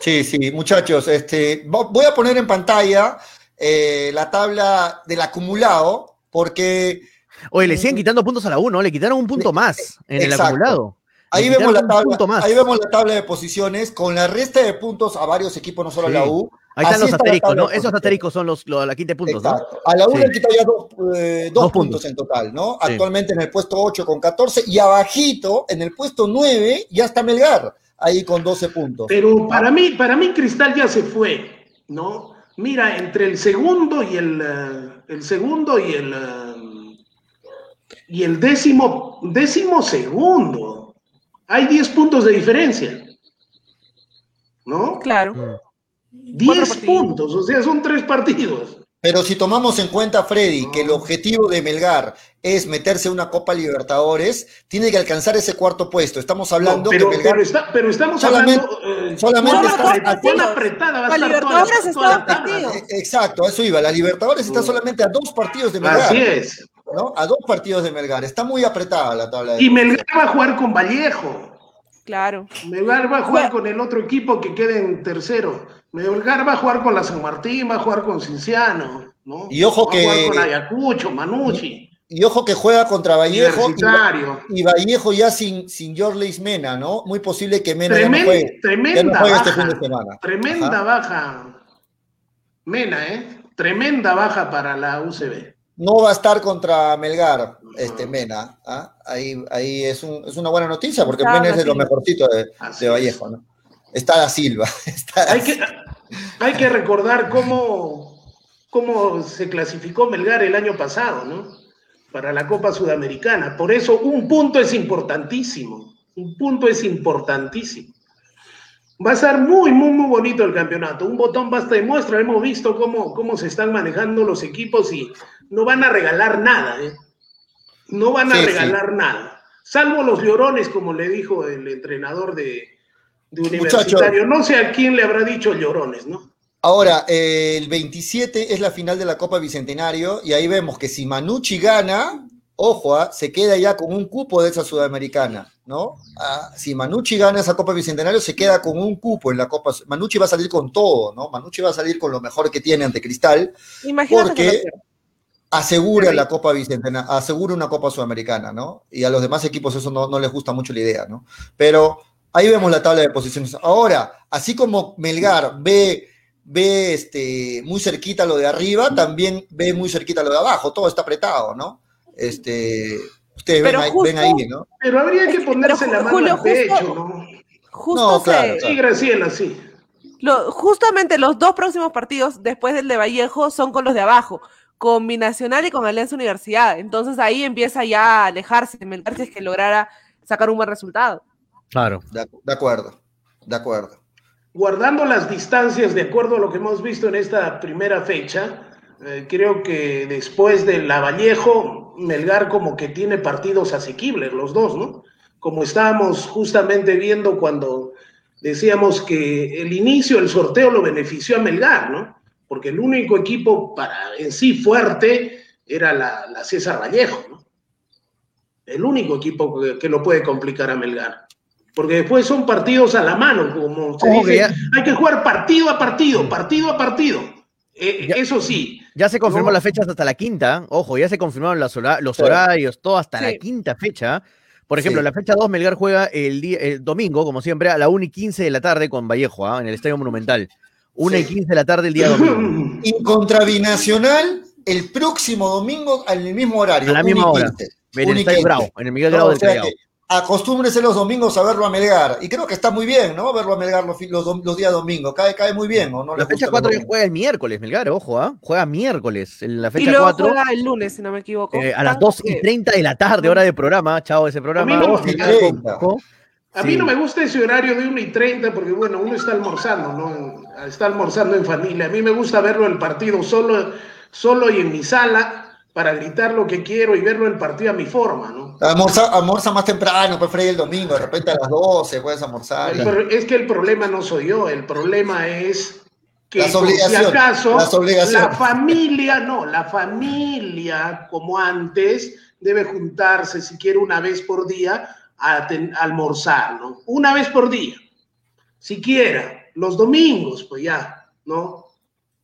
Sí, sí, muchachos, este, vo- voy a poner en pantalla eh, la tabla del acumulado, porque
Oye, le siguen quitando puntos a la 1, le quitaron un punto más en el acumulado.
Ahí vemos, la tabla, ahí vemos la tabla de posiciones con la resta de puntos a varios equipos, no solo a la. U.
Ahí están
Así
los asteriscos, ¿no? Esos asteriscos son los, los la quinta puntos, ¿no?
Exacto. A la U
Sí.
le quita ya dos, eh, dos
Dos
puntos.
puntos.
en total, ¿no?
Sí.
Actualmente en el puesto 8 con 14 y abajito, en el puesto 9, ya está Melgar, ahí con 12 puntos.
Pero para mí, para mí Cristal ya se fue, ¿no? Mira, entre el segundo y el, eh, el segundo y el eh, y el décimo, décimo segundo, hay 10 puntos de diferencia, ¿no?
Claro.
Mm.
10 puntos, o sea, son tres partidos.
Pero si tomamos en cuenta, Freddy, que el objetivo de Melgar es meterse a una Copa Libertadores, tiene que alcanzar ese cuarto puesto. Estamos hablando
pero,
que Melgar.
Pero, está, pero estamos solamente, hablando.
Eh, solamente
no, está, apretada. Va a la Libertadores está partido.
Exacto, a eso iba. La Libertadores está solamente a dos partidos de Melgar.
Así es.
¿no? A dos partidos de Melgar. Está muy apretada la tabla. De
y Melgar va a jugar con Vallejo.
Claro.
Melgar va a jugar con el otro equipo que quede en tercero. Melgar va a jugar con la San Martín, va a jugar con Cinciano, ¿no?
Y ojo
va
que.
A jugar con Ayacucho, Manucci.
Y ojo que juega contra Vallejo. Y, y, Vallejo ya sin, sin Jorleis Mena, ¿no? Muy posible que Mena
tremenda,
ya no juegue,
tremenda
ya no juegue
baja,
este fin de semana.
Tremenda Ajá. baja. Mena, ¿eh? Tremenda baja para la UCB.
No va a estar contra Melgar, este Mena. ¿ah? Ahí, ahí es, un, es, una buena noticia porque Está Mena es de lo mejorcito de, de Vallejo, ¿no? Está da Silva. Está
hay, que, hay que recordar cómo, cómo se clasificó Melgar el año pasado, ¿no? Para la Copa Sudamericana. Por eso un punto es importantísimo. Un punto es importantísimo. Va a ser muy, muy, muy bonito el campeonato. Un botón basta de muestra. Hemos visto cómo, cómo se están manejando los equipos y no van a regalar nada. ¿eh? No van a sí, regalar sí. nada. Salvo los llorones, como le dijo el entrenador de, de Universitario. Muchacho. No sé a quién le habrá dicho llorones, ¿no?
Ahora, eh, el 27 es la final de la Copa Bicentenario y ahí vemos que si Manucci gana, ojo, ¿eh? se queda ya con un cupo de esa sudamericana, ¿no? Ah, si Manucci gana esa Copa Bicentenario, se queda con un cupo en la Copa. Manucci va a salir con todo, ¿no? Manucci va a salir con lo mejor que tiene ante Cristal.
Imagínate
porque asegura la Copa Bicentenario, asegura una Copa Sudamericana, ¿no? Y a los demás equipos eso no, no les gusta mucho la idea, ¿no? Pero ahí vemos la tabla de posiciones. Ahora, así como Melgar ve ve este, muy cerquita lo de arriba, también ve muy cerquita lo de abajo, todo está apretado, ¿no? Este, ustedes ven ahí, ven ahí, ¿no?
Pero habría que ponerse la mano Julio, al pecho,
justo,
¿no?
Justo
No, claro,
se-
claro.
Sí, Graciela, sí.
lo- justamente los dos próximos partidos después del de Vallejo son con los de abajo, con Binacional y con Alianza Universidad. Entonces ahí empieza ya a alejarse Melgar si es que lograra sacar un buen resultado.
Claro.
De, de acuerdo, de acuerdo.
Guardando las distancias de acuerdo a lo que hemos visto en esta primera fecha, eh, creo que después de la Vallejo, Melgar como que tiene partidos asequibles, los dos, ¿no? Como estábamos justamente viendo cuando decíamos que el inicio del sorteo lo benefició a Melgar, ¿no? Porque el único equipo para en sí fuerte era la, la César Vallejo, ¿no? El único equipo que, que lo puede complicar a Melgar. Porque después son partidos a la mano, como se
Ojo que
dice.
ya-
Hay que jugar partido a partido, partido a partido. Eh,
Ya-
eso sí.
Ya se confirmó
No.
las fechas hasta la quinta. Ojo, ya se confirmaron las hora- los
Sí.
horarios, todo hasta
Sí.
la quinta fecha. Por ejemplo,
Sí.
la fecha 2, Melgar juega el, día, el domingo, como siempre, a la 1 y 15 de la tarde con Vallejo, ¿ah? en el Estadio Monumental. 1 y
Sí.
15 de la tarde el día domingo.
Y contra Binacional, el próximo domingo al mismo horario.
A la misma hora.
15,
En el
y
Estadio
15.
Bravo, en el Miguel
No,
Grau
o
del
sea Acostúmbrense los domingos a verlo a Melgar. Y creo que está muy bien, ¿no? Verlo a Melgar los, los, los días domingos. Cae, cae muy bien, ¿o no?
La fecha
gusta
4
los
ya juega el miércoles, Melgar, ojo, ¿ah? Juega miércoles. En la
Y
fecha
luego
4,
juega el lunes, si no me equivoco.
eh, a las
Tanto
2 y
que-
30 de la tarde, hora de programa. Chao, ese programa.
A mí no-
Sí, 30.
con-
A
Sí.
mí no me gusta ese horario de 1 y 30 porque, bueno, uno está almorzando, ¿no? Está almorzando en familia. A mí me gusta verlo el partido solo, solo y en mi sala para gritar lo que quiero y verlo el partido a mi forma, ¿no?
Almorza, almorza más temprano, pues Freddy el domingo, de repente a las 12 puedes almorzar. y-
Pero es que el problema no soy yo, el problema es que
Las
si acaso
las obligaciones.
la familia, no, la familia, como antes, debe juntarse si quiere una vez por día a, ten- a almorzar, ¿no? Una vez por día, siquiera, los domingos, pues ya, ¿no?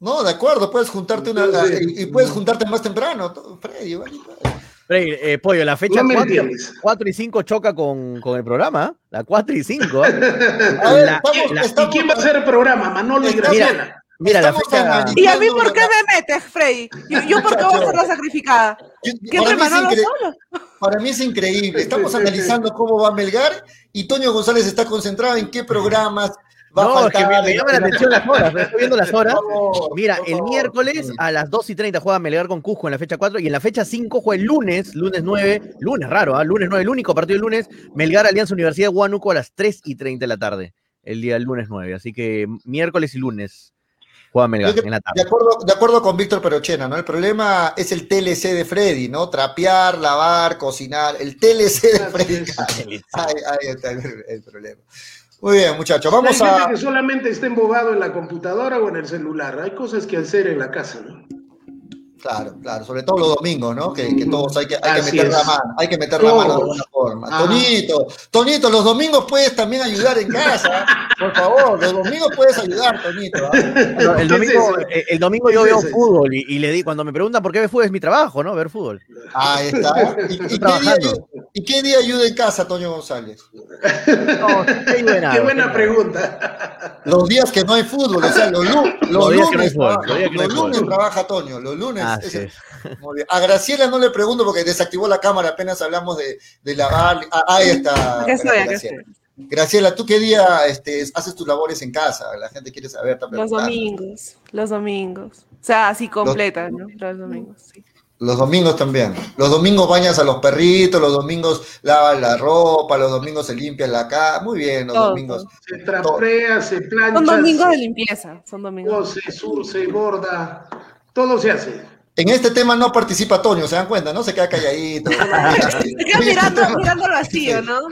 No, de acuerdo, puedes juntarte una,
Entonces,
y, y puedes juntarte más temprano, todo, Freddy. vale, vale.
Frey, eh, Pollo, la fecha
No me
4,
entiendes.
4 y 5 choca con, con el programa. ¿ah? La 4 y 5. ¿ah?
A ver,
La-
estamos,
la-
¿Y quién va a hacer el programa? Manolo y Graciela.
Mira, la fecha.
¿Y a mí por qué me metes, Freddy? ¿Yo, yo por qué voy a ser la sacrificada?
Yo-
¿Qué
para, mí es
Manolo
incre-
solo?
para mí es increíble. Estamos analizando cómo va Melgar y Toño González está concentrado en qué programas va
No,
a
es que
faltar.
me, me llama la atención las horas. Estoy viendo las horas. Mira, el miércoles a las 2 y 30 juega Melgar con Cusco en la fecha 4 y en la fecha 5 juega el lunes, lunes 9, lunes raro, ¿ah? lunes 9, el único partido del lunes, Melgar Alianza Universidad de Huánuco a las 3 y 30 de la tarde, el día del lunes 9. Así que miércoles y lunes juega Melgar en la
de,
tarde.
acuerdo, de acuerdo con Víctor Perochena, ¿no? El problema es el TLC de Freddy, ¿no? Trapear, lavar, cocinar. El TLC de Freddy. Ahí, ahí está el problema. Muy bien, muchachos. Vamos
Hay gente
a.
que solamente está embobado en la computadora o en el celular. Hay cosas que hacer en la casa, ¿no?
Claro, claro, sobre todo los domingos, ¿no? Que, que todos hay que, hay que meter la mano, hay que meter la mano de alguna forma.
Ajá.
Tonito, Tonito, los domingos puedes también ayudar en casa, por favor, los domingos puedes ayudar, Tonito. ¿ah?
No, el,
¿Qué es
domingo,
eso?
el, domingo
¿Qué
yo veo fútbol y, y le di, cuando me preguntan por qué ve fútbol, es mi trabajo, ¿no? Ver fútbol.
Ahí está. ¿Y, y qué día, ¿Y qué día ayuda en casa, Toño González?
No, qué buena,
Qué buena pregunta.
Los días que no hay fútbol, o sea, los, los
Los días que no hay
lunes,
fútbol, los días que no hay
los lunes
fútbol.
trabaja Toño, los lunes. Es
es.
A Graciela no le pregunto porque desactivó la cámara apenas hablamos de, de lavar. Ah, ahí está.
Acá estoy, acá
Graciela. Graciela, ¿tú qué día este, haces tus labores en casa? La gente quiere saber. está
Los domingos, los domingos. O sea, así completa, ¿no? Los domingos, sí.
Los domingos también. Los domingos bañas a los perritos, los domingos lavas la ropa, los domingos se limpia la casa. Muy bien, los
Todo,
domingos.
Se trapea, se plancha.
Son domingos de
se
limpieza, son domingos.
cose, surce, borda. Todo se hace.
En este tema no participa Toño, ¿se dan cuenta? ¿No? Se queda calladito.
Se queda mirando, mirando al vacío, ¿no?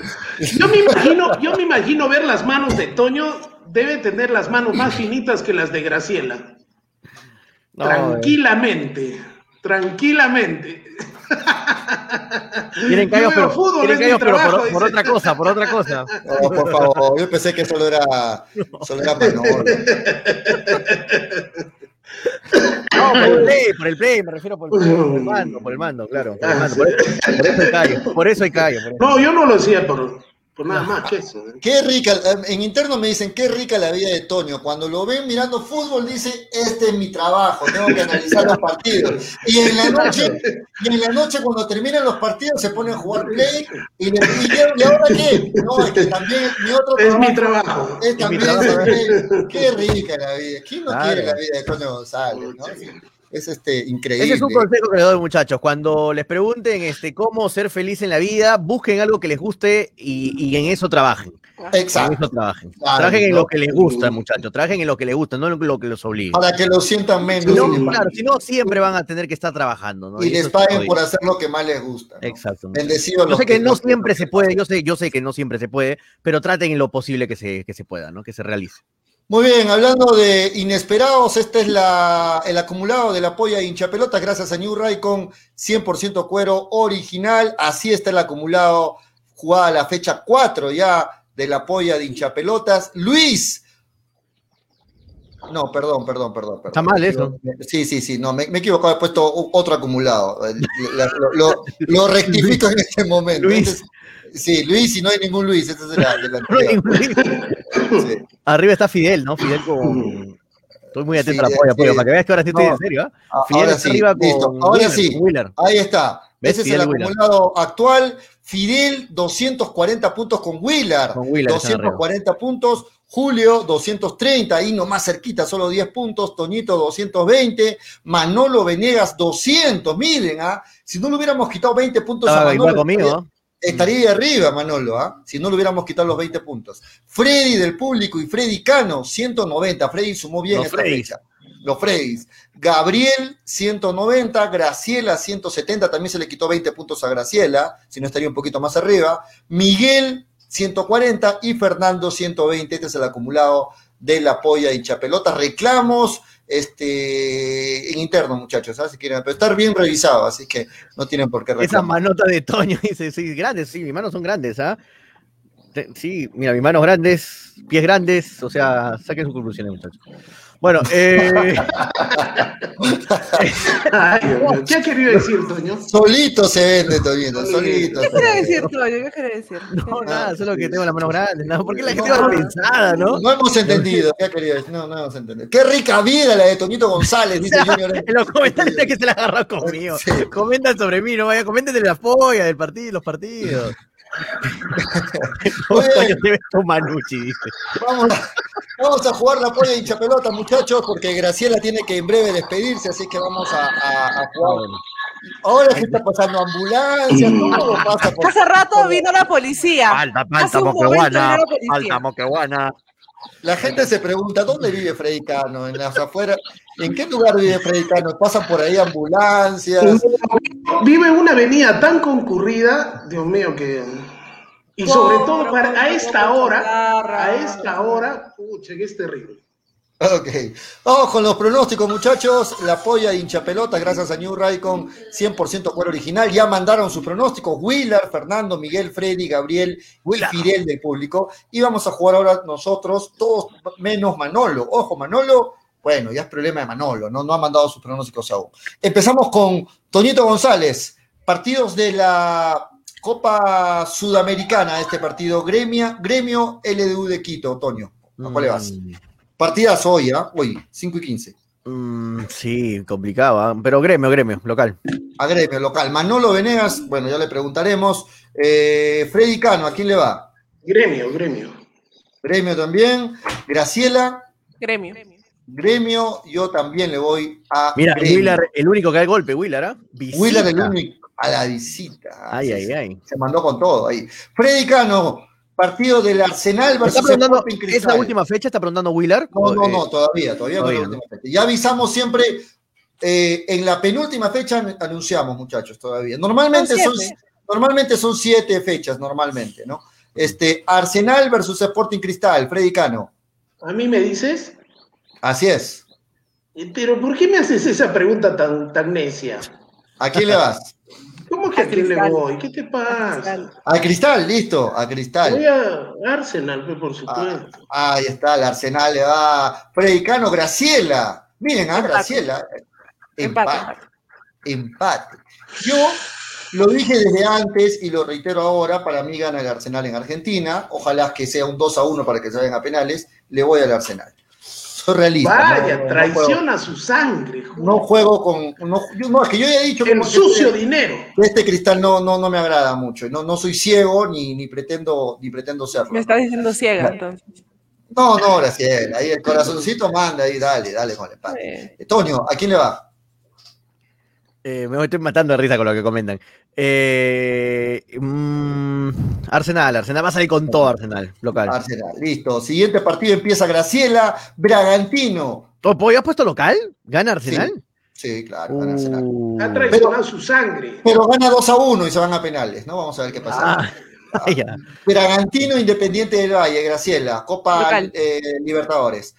Yo me imagino, yo me imagino ver las manos de Toño. Debe tener las manos más finitas que las de Graciela.
No,
tranquilamente, tranquilamente.
Quieren
Yo
callos, pero,
fútbol,
callos, pero
trabajo,
por, otra cosa, por otra cosa.
No, por favor, yo pensé que solo era, solo era Manolo.
No, por el play, por el play, me refiero por, por el mando, por el mando, claro. Por, el mando, por, eso, por eso hay callo, por eso hay callo. por eso.
No, yo no lo hacía por, nada más que eso. ¿eh?
Qué rica, en interno me dicen, qué rica la vida de Toño. Cuando lo ven mirando fútbol, dice, este es mi trabajo, tengo que analizar los partidos. Y en la noche, y en la noche cuando terminan los partidos, se ponen a jugar play y, le, y, ya- ¿y ahora qué? No, es que también mi otro
Es mi
trabajo
trabajo.
es también
trabajo.
play. Qué rica la vida. ¿Quién no
Claro.
quiere la vida de Toño González? ¿no? Es este, increíble.
Ese es un consejo que les doy, muchachos. Cuando les pregunten este, cómo ser feliz en la vida, busquen algo que les guste y, y en eso trabajen. En
Exacto.
eso trabajen.
Claro,
trabajen en
¿no?
lo que les gusta, muchachos. Trabajen en lo que les gusta, no en lo que los obligue.
Para que lo sientan
Si
menos
no, claro, si no, siempre van a tener que estar trabajando. ¿no?
y les paguen por hacer lo que más les gusta. ¿no?
Exacto.
Bendecidos
Yo sé que no
los
siempre se puede, yo sé, yo sé que no siempre se puede, pero traten en lo posible que se, que se pueda, ¿no? Que se realice.
Muy bien, hablando de inesperados, este es la, el acumulado de la polla de hinchapelotas gracias a New Ray con 100% cuero original. Así está el acumulado jugada la fecha 4 ya de la polla de hinchapelotas. Luis. No, perdón, perdón, perdón. perdón.
Está mal eso.
Sí, sí, sí, no, me, me he equivocado, he puesto otro acumulado. Lo, lo- lo rectifico en este momento.
Luis.
Sí, Luis, y no hay ningún Luis, este es la, la
No hay
anterior.
ningún-
Sí.
Arriba está Fidel, ¿no? Fidel con. Estoy muy atento a
Sí,
la polla, para que veas que ahora sí estoy
No.
en serio, ¿ah?
Ah,
Fidel
ahora
está
sí,
arriba con.
listo. Ahora
Wheeler,
sí.
Wheeler.
Ahí está.
¿Ves?
Ese es
Fidel
el
Wheeler.
acumulado actual. Fidel, 240 puntos con Wheeler.
Con Wheeler están
240 puntos. Julio, 230. Ahí nomás cerquita, solo 10 puntos. Toñito, 220. Manolo Venegas, 200. Miren, ¿ah? si no le hubiéramos quitado 20 puntos a
Estaba
Manolo,
igual conmigo,
estaría, ahí arriba, Manolo, ¿ah? si no le hubiéramos quitado los 20 puntos. Freddy del público y Freddy Cano, 190. Freddy sumó bien
Los
esta
Freddys.
fecha. Los Freddys. Gabriel, 190. Graciela, 170. También se le quitó 20 puntos a Graciela, si no estaría un poquito más arriba. Miguel, 140. Y Fernando, 120. Este es el acumulado de la polla y chapelotas. Reclamos este, en interno, muchachos, ¿sabes? Si quieren, pero estar bien revisado, así que no tienen por qué
Esas
reclamar.
manotas de Toño, dice, sí, grandes, sí, mis manos son grandes, ¿ah? Sí, mira, mis manos grandes, pies grandes, o sea, saquen sus conclusiones, muchachos. Bueno, eh.
¿Qué ha querido decir, Toño?
Solito se vende, Toñito, solito.
¿Qué
vende.
decir, Toño? ¿Qué quiere decir?
no, nada, solo que tengo las manos grandes, ¿no? ¿Por qué la gente va pensada, no?
No hemos entendido, ¿qué quería decir? No, no hemos entendido. Qué rica vida la de Toñito González, dice Junior.
En los comentarios que se la agarró conmigo.
Sí.
Comentan sobre mí, no vaya, comenten de la polla, del partido, los partidos. Manucci.
Vamos a, vamos a jugar la polla hincha pelota, muchachos, porque Graciela tiene que en breve despedirse, así que vamos a, a- a jugar. Ahora sí está pasando ambulancias, todo pasa por.
Hace rato vino la policía.
Falta, falta, moqueguana, falta, moqueguana.
La gente se pregunta, ¿dónde vive Freddy Cano? ¿En las afueras? ¿En qué lugar vive Freddy Cano? ¿Pasan por ahí ambulancias?
Vive en una avenida tan concurrida, Dios mío, que... Y sobre todo para, a esta hora, a esta hora, pucha, que es terrible.
Ok. Vamos con los pronósticos, muchachos. La polla de hincha pelota, gracias a New Raycon, 100% cuero original. Ya mandaron sus pronósticos. Wheeler, Fernando, Miguel, Freddy, Gabriel y Fidel del público. Y vamos a jugar ahora nosotros, todos menos Manolo. Ojo, Manolo, bueno, ya es problema de Manolo, no, no ha mandado sus pronósticos aún. Empezamos con Toñito González. Partidos de la Copa Sudamericana, este partido. Gremia, gremio LDU de Quito, Toño. ¿A cuál le vas?
Mm.
Partidas hoy, ¿ah? Hoy, 5 y 15.
Mm, sí, complicado, ¿ah? pero gremio, gremio, local.
A gremio, local. Manolo Venegas, bueno, ya le preguntaremos. Eh, Freddy Cano, ¿a quién le va?
Gremio, gremio.
Gremio también. Graciela.
Gremio.
Gremio, yo también le voy a.
Mira. Willer, el único que da el golpe, Willer, ¿ah? Visita.
Wheeler, el único. A la visita.
Ay,
Se-
ay, ay.
Se mandó con todo ahí. Freddy Cano, partido del Arsenal
¿Está
versus
¿Es la última fecha? ¿Está preguntando Willer?
No, no,
Eh,
no, todavía, todavía no es la última fecha. Ya avisamos siempre, eh, en la penúltima fecha an- anunciamos, muchachos, todavía. Normalmente
Son
normalmente son siete fechas, normalmente, ¿no? Este, Arsenal versus Sporting Cristal, Freddy Cano.
¿A mí me dices?
Así es.
Eh, Pero ¿por qué me haces esa pregunta tan, tan necia?
¿A quién le vas?
¿Cómo que a quién le voy? ¿Qué te pasa?
A Cristal, listo, a Cristal.
Voy a Arsenal, pues, por supuesto.
Ah, ahí está, el Arsenal le va. Freddy Cano, Graciela. Miren, a
Empate.
Graciela.
Empate,
Empate. Empate. Yo lo dije desde antes y lo reitero ahora, para mí gana el Arsenal en Argentina. Ojalá que sea un 2 a 1 para que se vayan a penales. Le voy al Arsenal. Soy realista.
Vaya,
no- no
traiciona su sangre.
No juego con. No, yo- no, es que yo ya he dicho
El sucio
este,
dinero.
este cristal no, no, no me agrada mucho. No, no soy ciego ni, ni, pretendo, ni pretendo serlo.
Me estás diciendo ciega, entonces.
No, no, Graciela. Ahí el corazoncito manda ahí, dale, dale con el empate.
Eh,
Toño, ¿a quién le va?
eh, me estoy matando de risa con lo que comentan. Eh, mm, Arsenal, Arsenal va a salir con todo Arsenal, local.
Arsenal. Listo. Siguiente partido empieza Graciela, Bragantino.
¿Topo, ¿Has puesto local? ¿Gana Arsenal?
Sí, claro, gana Arsenal.
Uh,
Ha traicionado su sangre.
Pero gana 2 a 1 y se van a penales, ¿no? Vamos a ver qué pasa.
ah, ya.
Bragantino, Independiente del Valle, Graciela, Copa eh, Libertadores.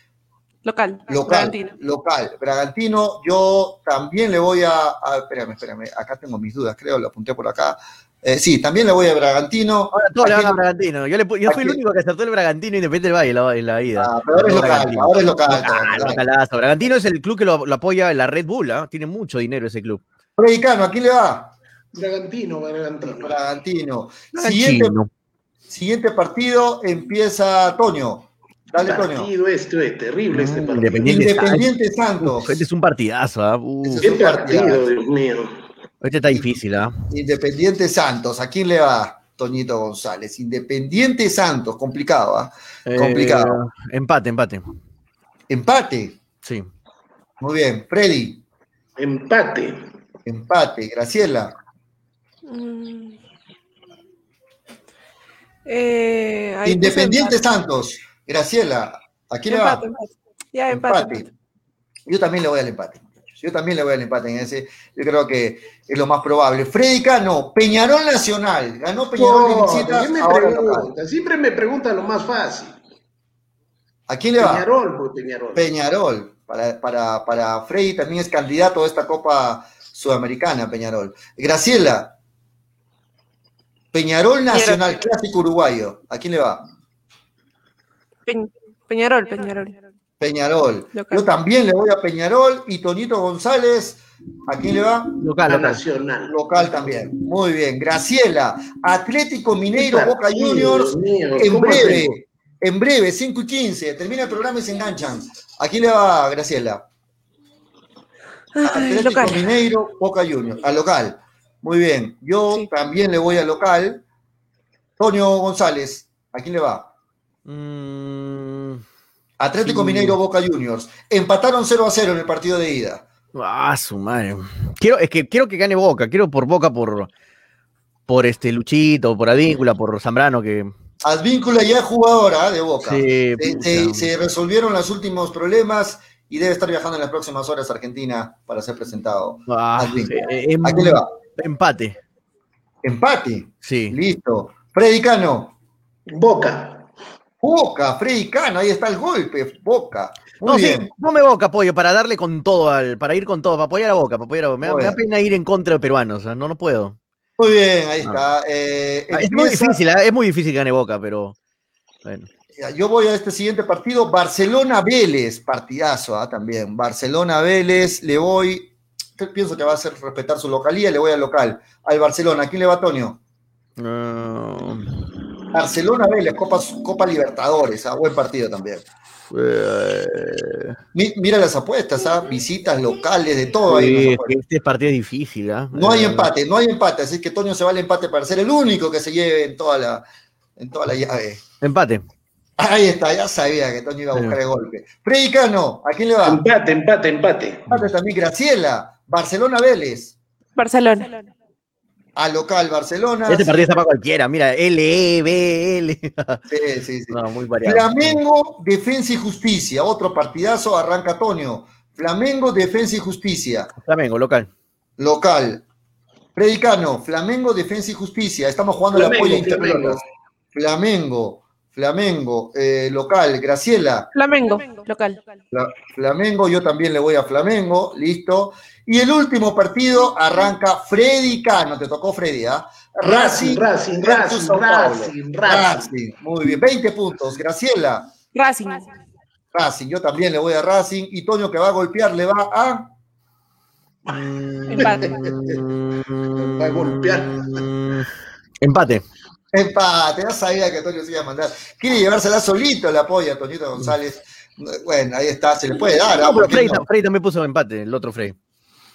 Local.
Local,
Bragantino.
local. Bragantino, yo también le voy a, a- Espérame, espérame, acá tengo mis dudas, creo, lo apunté por acá. Eh, sí, también le voy a Bragantino.
Ahora todos le
¿A
van a? Bragantino. Yo, le yo fui el único que acertó el Bragantino Independiente del Valle en la, en la ida.
Ah, pero ahora es local, ahora es local.
Ah, localazo. Bragantino es el club que lo, lo apoya la Red Bull, ¿ah? tiene mucho dinero ese club.
Freddy Cano, ¿a quién le va?
Bragantino, Bragantino.
Bragantino. Siguiente,
Chino.
siguiente partido empieza Toño. Dale,
partido este, es terrible este partido.
Independiente.
Independiente Santos.
Uf, este es un partidazo. ¿ah?
Ese
Qué
es un partidazo.
partido, Dios mío.
este está difícil. ¿ah?
Independiente Santos. ¿A quién le va? Toñito González. Independiente Santos. Complicado, ¿ah? Complicado.
Eh, empate, empate.
Empate.
Sí.
Muy bien. Freddy.
Empate.
Empate. Graciela.
Mm. Eh,
Independiente
empate.
Santos. Graciela. ¿A quién le va?
Empate, empate. Ya, empate.
Empate. Yo también le voy al empate. muchachos. Yo también le voy al empate en ese. Yo creo que es lo más probable. Freddy Cano, Peñarol Nacional. Ganó Peñarol de
No,
visita.
¿qué me pregunta? Siempre me preguntan lo más fácil.
¿A quién le va?
Peñarol, pues Peñarol.
Peñarol. Para, para, para Freddy también es candidato a esta Copa Sudamericana, Peñarol. Graciela. Peñarol Nacional, clásico uruguayo. ¿A quién le va?
Peñ- Peñarol, Peñarol.
Peñarol.
Local.
Yo también le voy a Peñarol y Tonito González. ¿A quién le va?
Local, local.
Nacional.
Local también. Muy bien. Graciela. Atlético Mineiro, Boca Juniors. En breve. En breve, 5 y 15. Termina el programa y se enganchan. ¿A quién le va, Graciela?
Ay,
Atlético
local.
Mineiro, Boca Juniors. A local. Muy bien. Yo
Sí.
también le voy a local. Toño González. ¿A quién le va?
Mm,
Atlético
Sí.
Mineiro, Boca Juniors. Empataron 0 a 0 en el partido de ida.
ah, su madre. Quiero, es que quiero que gane Boca. Quiero por Boca, por, por este Luchito, por Advíncula, por Zambrano, que,
Advíncula ya es jugadora de Boca.
Sí,
Se-
pucha.
se, se resolvieron los últimos problemas y debe estar viajando en las próximas horas a Argentina para ser presentado.
Ah,
Advíncula.
eh, em-
¿A quién le va?
Empate.
Empate.
Sí.
Listo. Freddy Cano.
Boca.
Boca, Freddy Cano, ahí está el golpe. Boca. Muy
No, sí, no me boca apoyo para darle con todo, al, para ir con todo, para apoyar a Boca, para apoyar a Boca. Me, da- me da
Bueno.
pena ir en contra de peruanos, no, no puedo.
Muy bien, ahí está. Eh,
Ah, Es muy difícil, ¿eh? es muy difícil que gane Boca, pero bueno.
Yo voy a este siguiente partido, Barcelona-Vélez, partidazo ah, también. Barcelona-Vélez, le voy, pienso que va a hacer respetar su localía, le voy al local, al Barcelona. ¿A quién le va Antonio?
Ah,
Barcelona-Vélez, Copa, Copa Libertadores, ah, buen partido también.
eh,
Mi- mira las apuestas, ah, visitas locales, de todo ahí.
sí, este partido es difícil, ¿ah?
No hay
Eh,
empate, no hay empate, así que Toño se va al empate para ser el único que se lleve en toda la, en toda la llave.
Empate.
Ahí está, ya sabía que Toño iba a buscar el golpe. Freddy Cano, ¿a quién le va?
Empate, empate, empate.
Empate también Graciela, Barcelona-Vélez,
Barcelona.
Al local Barcelona.
Este partido está para cualquiera, mira, L, E, B, L.
Sí, sí, sí.
No, muy variado.
Flamengo, Defensa y Justicia, otro partidazo, arranca Toño. Flamengo, Defensa y Justicia,
Flamengo, local.
local. Freddy Cano, Flamengo, Defensa y Justicia, estamos jugando la
Flamengo,
polla
Flamengo.
Flamengo, Flamengo, eh, local, Graciela,
Flamengo, local.
Fla- Flamengo, yo también le voy a Flamengo, listo. Y el último partido arranca Freddy Cano, te tocó Freddy, ¿ah?
Racing, Racing, Racing. Racing, Racing.
Racing, muy bien, 20 puntos. Graciela,
Racing.
Racing, yo también le voy a Racing. Y Toño que va a golpear le va a.
Empate.
Va a golpear.
Mm, Empate.
Empate, ya sabía que Toño se iba a mandar. Quiere llevársela solito la polla, Toñito González. Bueno, ahí está, se le puede dar. ¿ah?
No, pero
¿Por qué
Frey,
no?
Frey también puso empate, el otro Frey.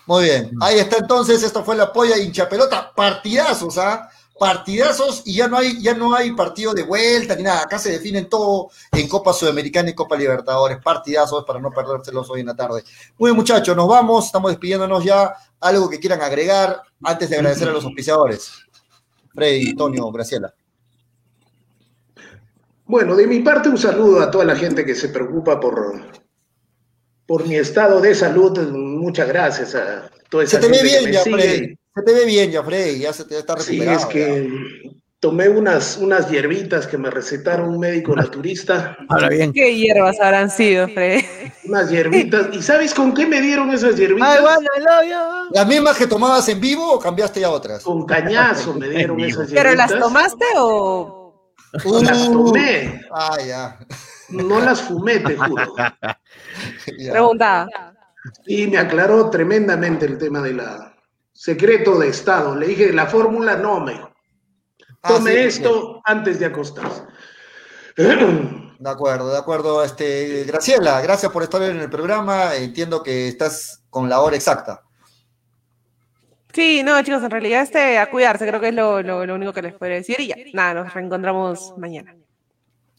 Muy bien, ahí está entonces, esto fue la polla hincha pelota, partidazos, ¿ah? Partidazos y ya no hay, ya no hay partido de vuelta ni nada, acá se definen todo en Copa Sudamericana y Copa Libertadores, partidazos para no perdérselos hoy en la tarde. Muy bien muchachos, nos vamos, estamos despidiéndonos ya, algo que quieran agregar antes de agradecer a los auspiciadores. Freddy, Antonio, Graciela.
Bueno, de mi parte un saludo a toda la gente que se preocupa por, por mi estado de salud. Muchas gracias a toda
Se
esa
te ve
que
bien
me
ya,
sigue.
Freddy, se te ve bien ya, Freddy, ya se te está
Sí,
recuperado.
es que tomé unas, unas hierbitas que me recetaron un médico naturista.
Ahora bien.
¿Qué hierbas habrán sido, Fred?
Unas hierbitas. ¿Y sabes con qué me dieron esas hierbitas?
Ay, bueno, lo yo.
¿Las mismas que tomabas en vivo o cambiaste ya otras?
Con cañazo me dieron esas hierbitas.
¿Pero las tomaste o...?
Las
Uh,
tomé.
Ah, ya.
No las fumé, te juro.
ya.
Preguntaba.
Y me aclaró tremendamente el tema de la secreto de Estado. Le dije, la fórmula no, me
Ah,
Tome
sí,
esto antes de acostarse.
De acuerdo, de acuerdo. Este, Graciela, gracias por estar en el programa. Entiendo que estás con la hora exacta.
Sí, no, chicos, en realidad este, a cuidarse, creo que es lo, lo, lo único que les podría decir. Y ya, nada, nos reencontramos mañana.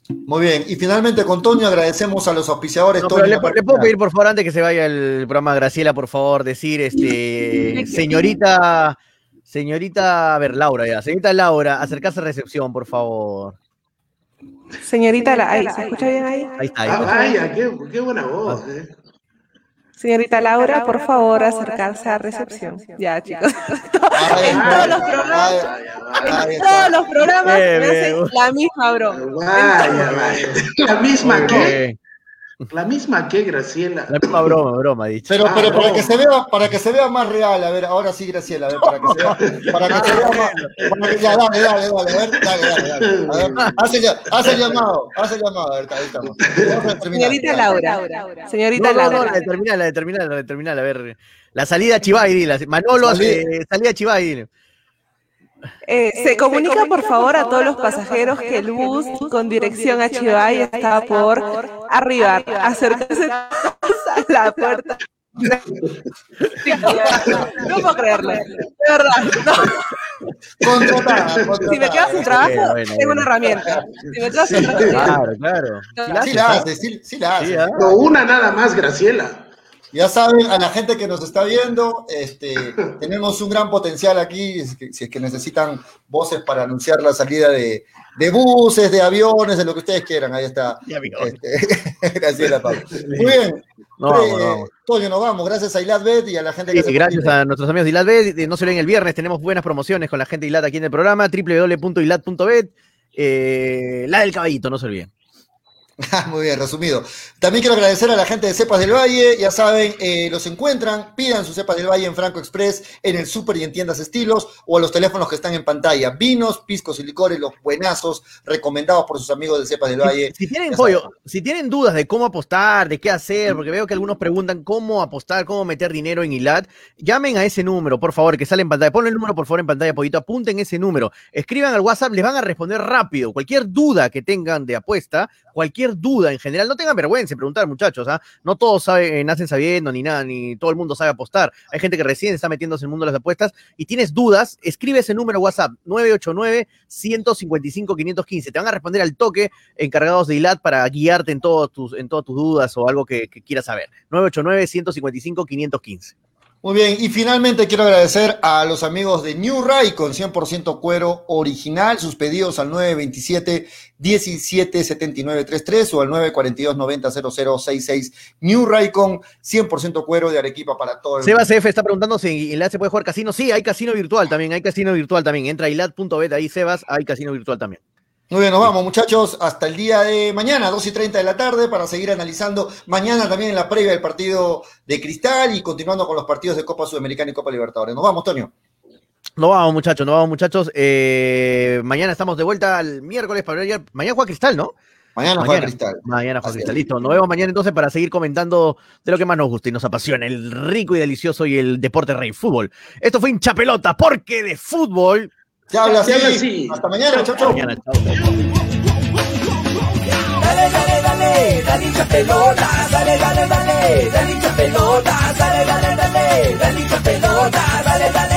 Muy bien. Y finalmente con Toño agradecemos a los auspiciadores.
No,
Toño,
pero le, le puedo pedir, por favor, antes que se vaya el programa, Graciela, por favor, decir, este, señorita, señorita, a ver, Laura, ya, señorita Laura, acercarse a recepción, por favor.
Señorita, la, ¿se escucha bien ahí?
Ahí está, ahí
Ah, vaya, qué, qué buena voz. eh.
Señorita Laura, por favor, acercarse a recepción. Ya, chicos. En todos los programas, en todos los programas me hacen la misma broma.
Vaya, vaya. La misma que,
Eh,
la misma que Graciela.
La misma broma, broma, dicho.
Pero,
Ah,
pero para
no.
que se vea, para que se vea más real, a ver, ahora sí, Graciela, a ver, para que se vea, para que se vea más, para que- ya, dale, dale, dale, a ver, dale, dale, dale. A ver, hace, hace el llamado, hace el llamado, a ver, ahí estamos.
Señorita
ya.
Laura. Señorita
No, no, no,
Laura.
la de terminal, la de terminal, la de terminal, a ver. La salida a Chivay, dile. Manolo,
Salida.
eh, salida a Chivay, dile.
Eh, se comunica por favor a todos los pasajeros que el bus con dirección a Chivay está por arribar. Acercarse a la puerta. No puedo creerlo. De verdad. no.
Contratada, contratada.
Si me quedo sin trabajo,
Bueno, bueno,
tengo
bueno.
una herramienta. Si me quedo sin trabajo,
Claro, claro. Sí la hace,
sí, sí la hace.
¿ah?
No, una nada más, Graciela.
Ya saben, a la gente que nos está viendo, este, tenemos un gran potencial aquí, si es que necesitan voces para anunciar la salida de, de buses, de aviones, de lo que ustedes quieran. Ahí está. Este, gracias, Pablo. Muy bien. No, vamos, no Toño, nos vamos. Gracias a Iladbet y a la gente que
sí, Gracias a nuestros amigos de Iladbet. No se olviden el viernes, tenemos buenas promociones con la gente de Ilad aquí en el programa, www.ilad.bet. Eh, la del caballito, no se olviden.
Muy bien, resumido. También quiero agradecer a la gente de Cepas del Valle. Ya saben, eh, los encuentran, pidan sus Cepas del Valle en Franco Express, en el super y en tiendas estilos o a los teléfonos que están en pantalla. Vinos, piscos y licores, los buenazos, recomendados por sus amigos de Cepas del Valle.
Si, tienen pollo, si tienen dudas de cómo apostar, de qué hacer, porque veo que algunos preguntan cómo apostar, cómo meter dinero en ILAT, llamen a ese número, por favor, que sale en pantalla. Ponle el número, por favor, en pantalla, pollito. Apunten ese número. Escriban al WhatsApp, les van a responder rápido. Cualquier duda que tengan de apuesta, cualquier duda en general, no tengan vergüenza de preguntar, muchachos, ¿ah? No todos eh, nacen sabiendo ni nada, ni todo el mundo sabe apostar. Hay gente que recién está metiéndose en el mundo de las apuestas y tienes dudas, escribe ese número WhatsApp 989-155-515. Te van a responder al toque encargados de ILAT para guiarte en, todos tus, en todas tus dudas o algo que, que quieras saber. 989-155-515.
Muy bien, y finalmente quiero agradecer a los amigos de New Ray con 100% cuero original, sus pedidos al 927 177933 o al 942 900066 New Ray con 100% cuero de Arequipa para todo el
Sebas F está preguntando si en se puede jugar casino. Sí, hay casino virtual también, hay casino virtual también. Entra a ilat.bet ahí Sebas, hay casino virtual también.
Muy bien, nos vamos muchachos hasta el día de mañana, 2 y 30 de la tarde, para seguir analizando mañana también en la previa del partido de Cristal y continuando con los partidos de Copa Sudamericana y Copa Libertadores. Nos vamos, Tonio.
Nos vamos, muchachos, nos vamos, muchachos. Eh, mañana estamos de vuelta el miércoles para ver. Mañana juega Cristal, ¿no?
Mañana, juega Cristal.
Mañana juega Cristal. Listo. Nos vemos mañana entonces para seguir comentando de lo que más nos gusta y nos apasiona, el rico y delicioso y el deporte rey, fútbol. Esto fue hincha pelota, porque de fútbol
se habla así. Hasta mañana, chau, chau. Mañana, chau. Dale, dale, dale, dale hincha pelota, dale, dale, dale, dale hincha pelota, dale, dale, dale, dale hincha pelota, dale, dale, dale.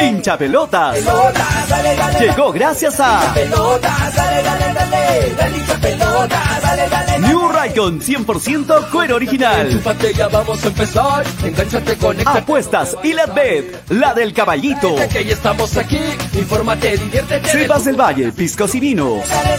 Hincha pelotas. Llegó gracias a. Pelotas, dale, dale, dale, dale hincha pelota, dale, dale. New Raycon 100% cuero original.
Vamos a empezar.
Apuestas y la bed, la del caballito.
Estamos aquí. Infórmate, diviértete.
Cepas del Valle, piscos y vinos.
Dale,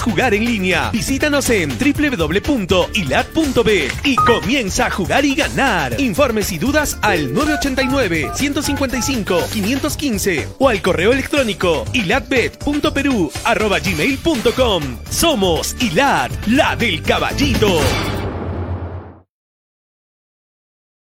jugar en línea. Visítanos en www.ilat.b y comienza a jugar y ganar. Informes y dudas al 989-155-515 o al correo electrónico ilatbet.peru.gmail.com. Somos Ilat, la del caballito.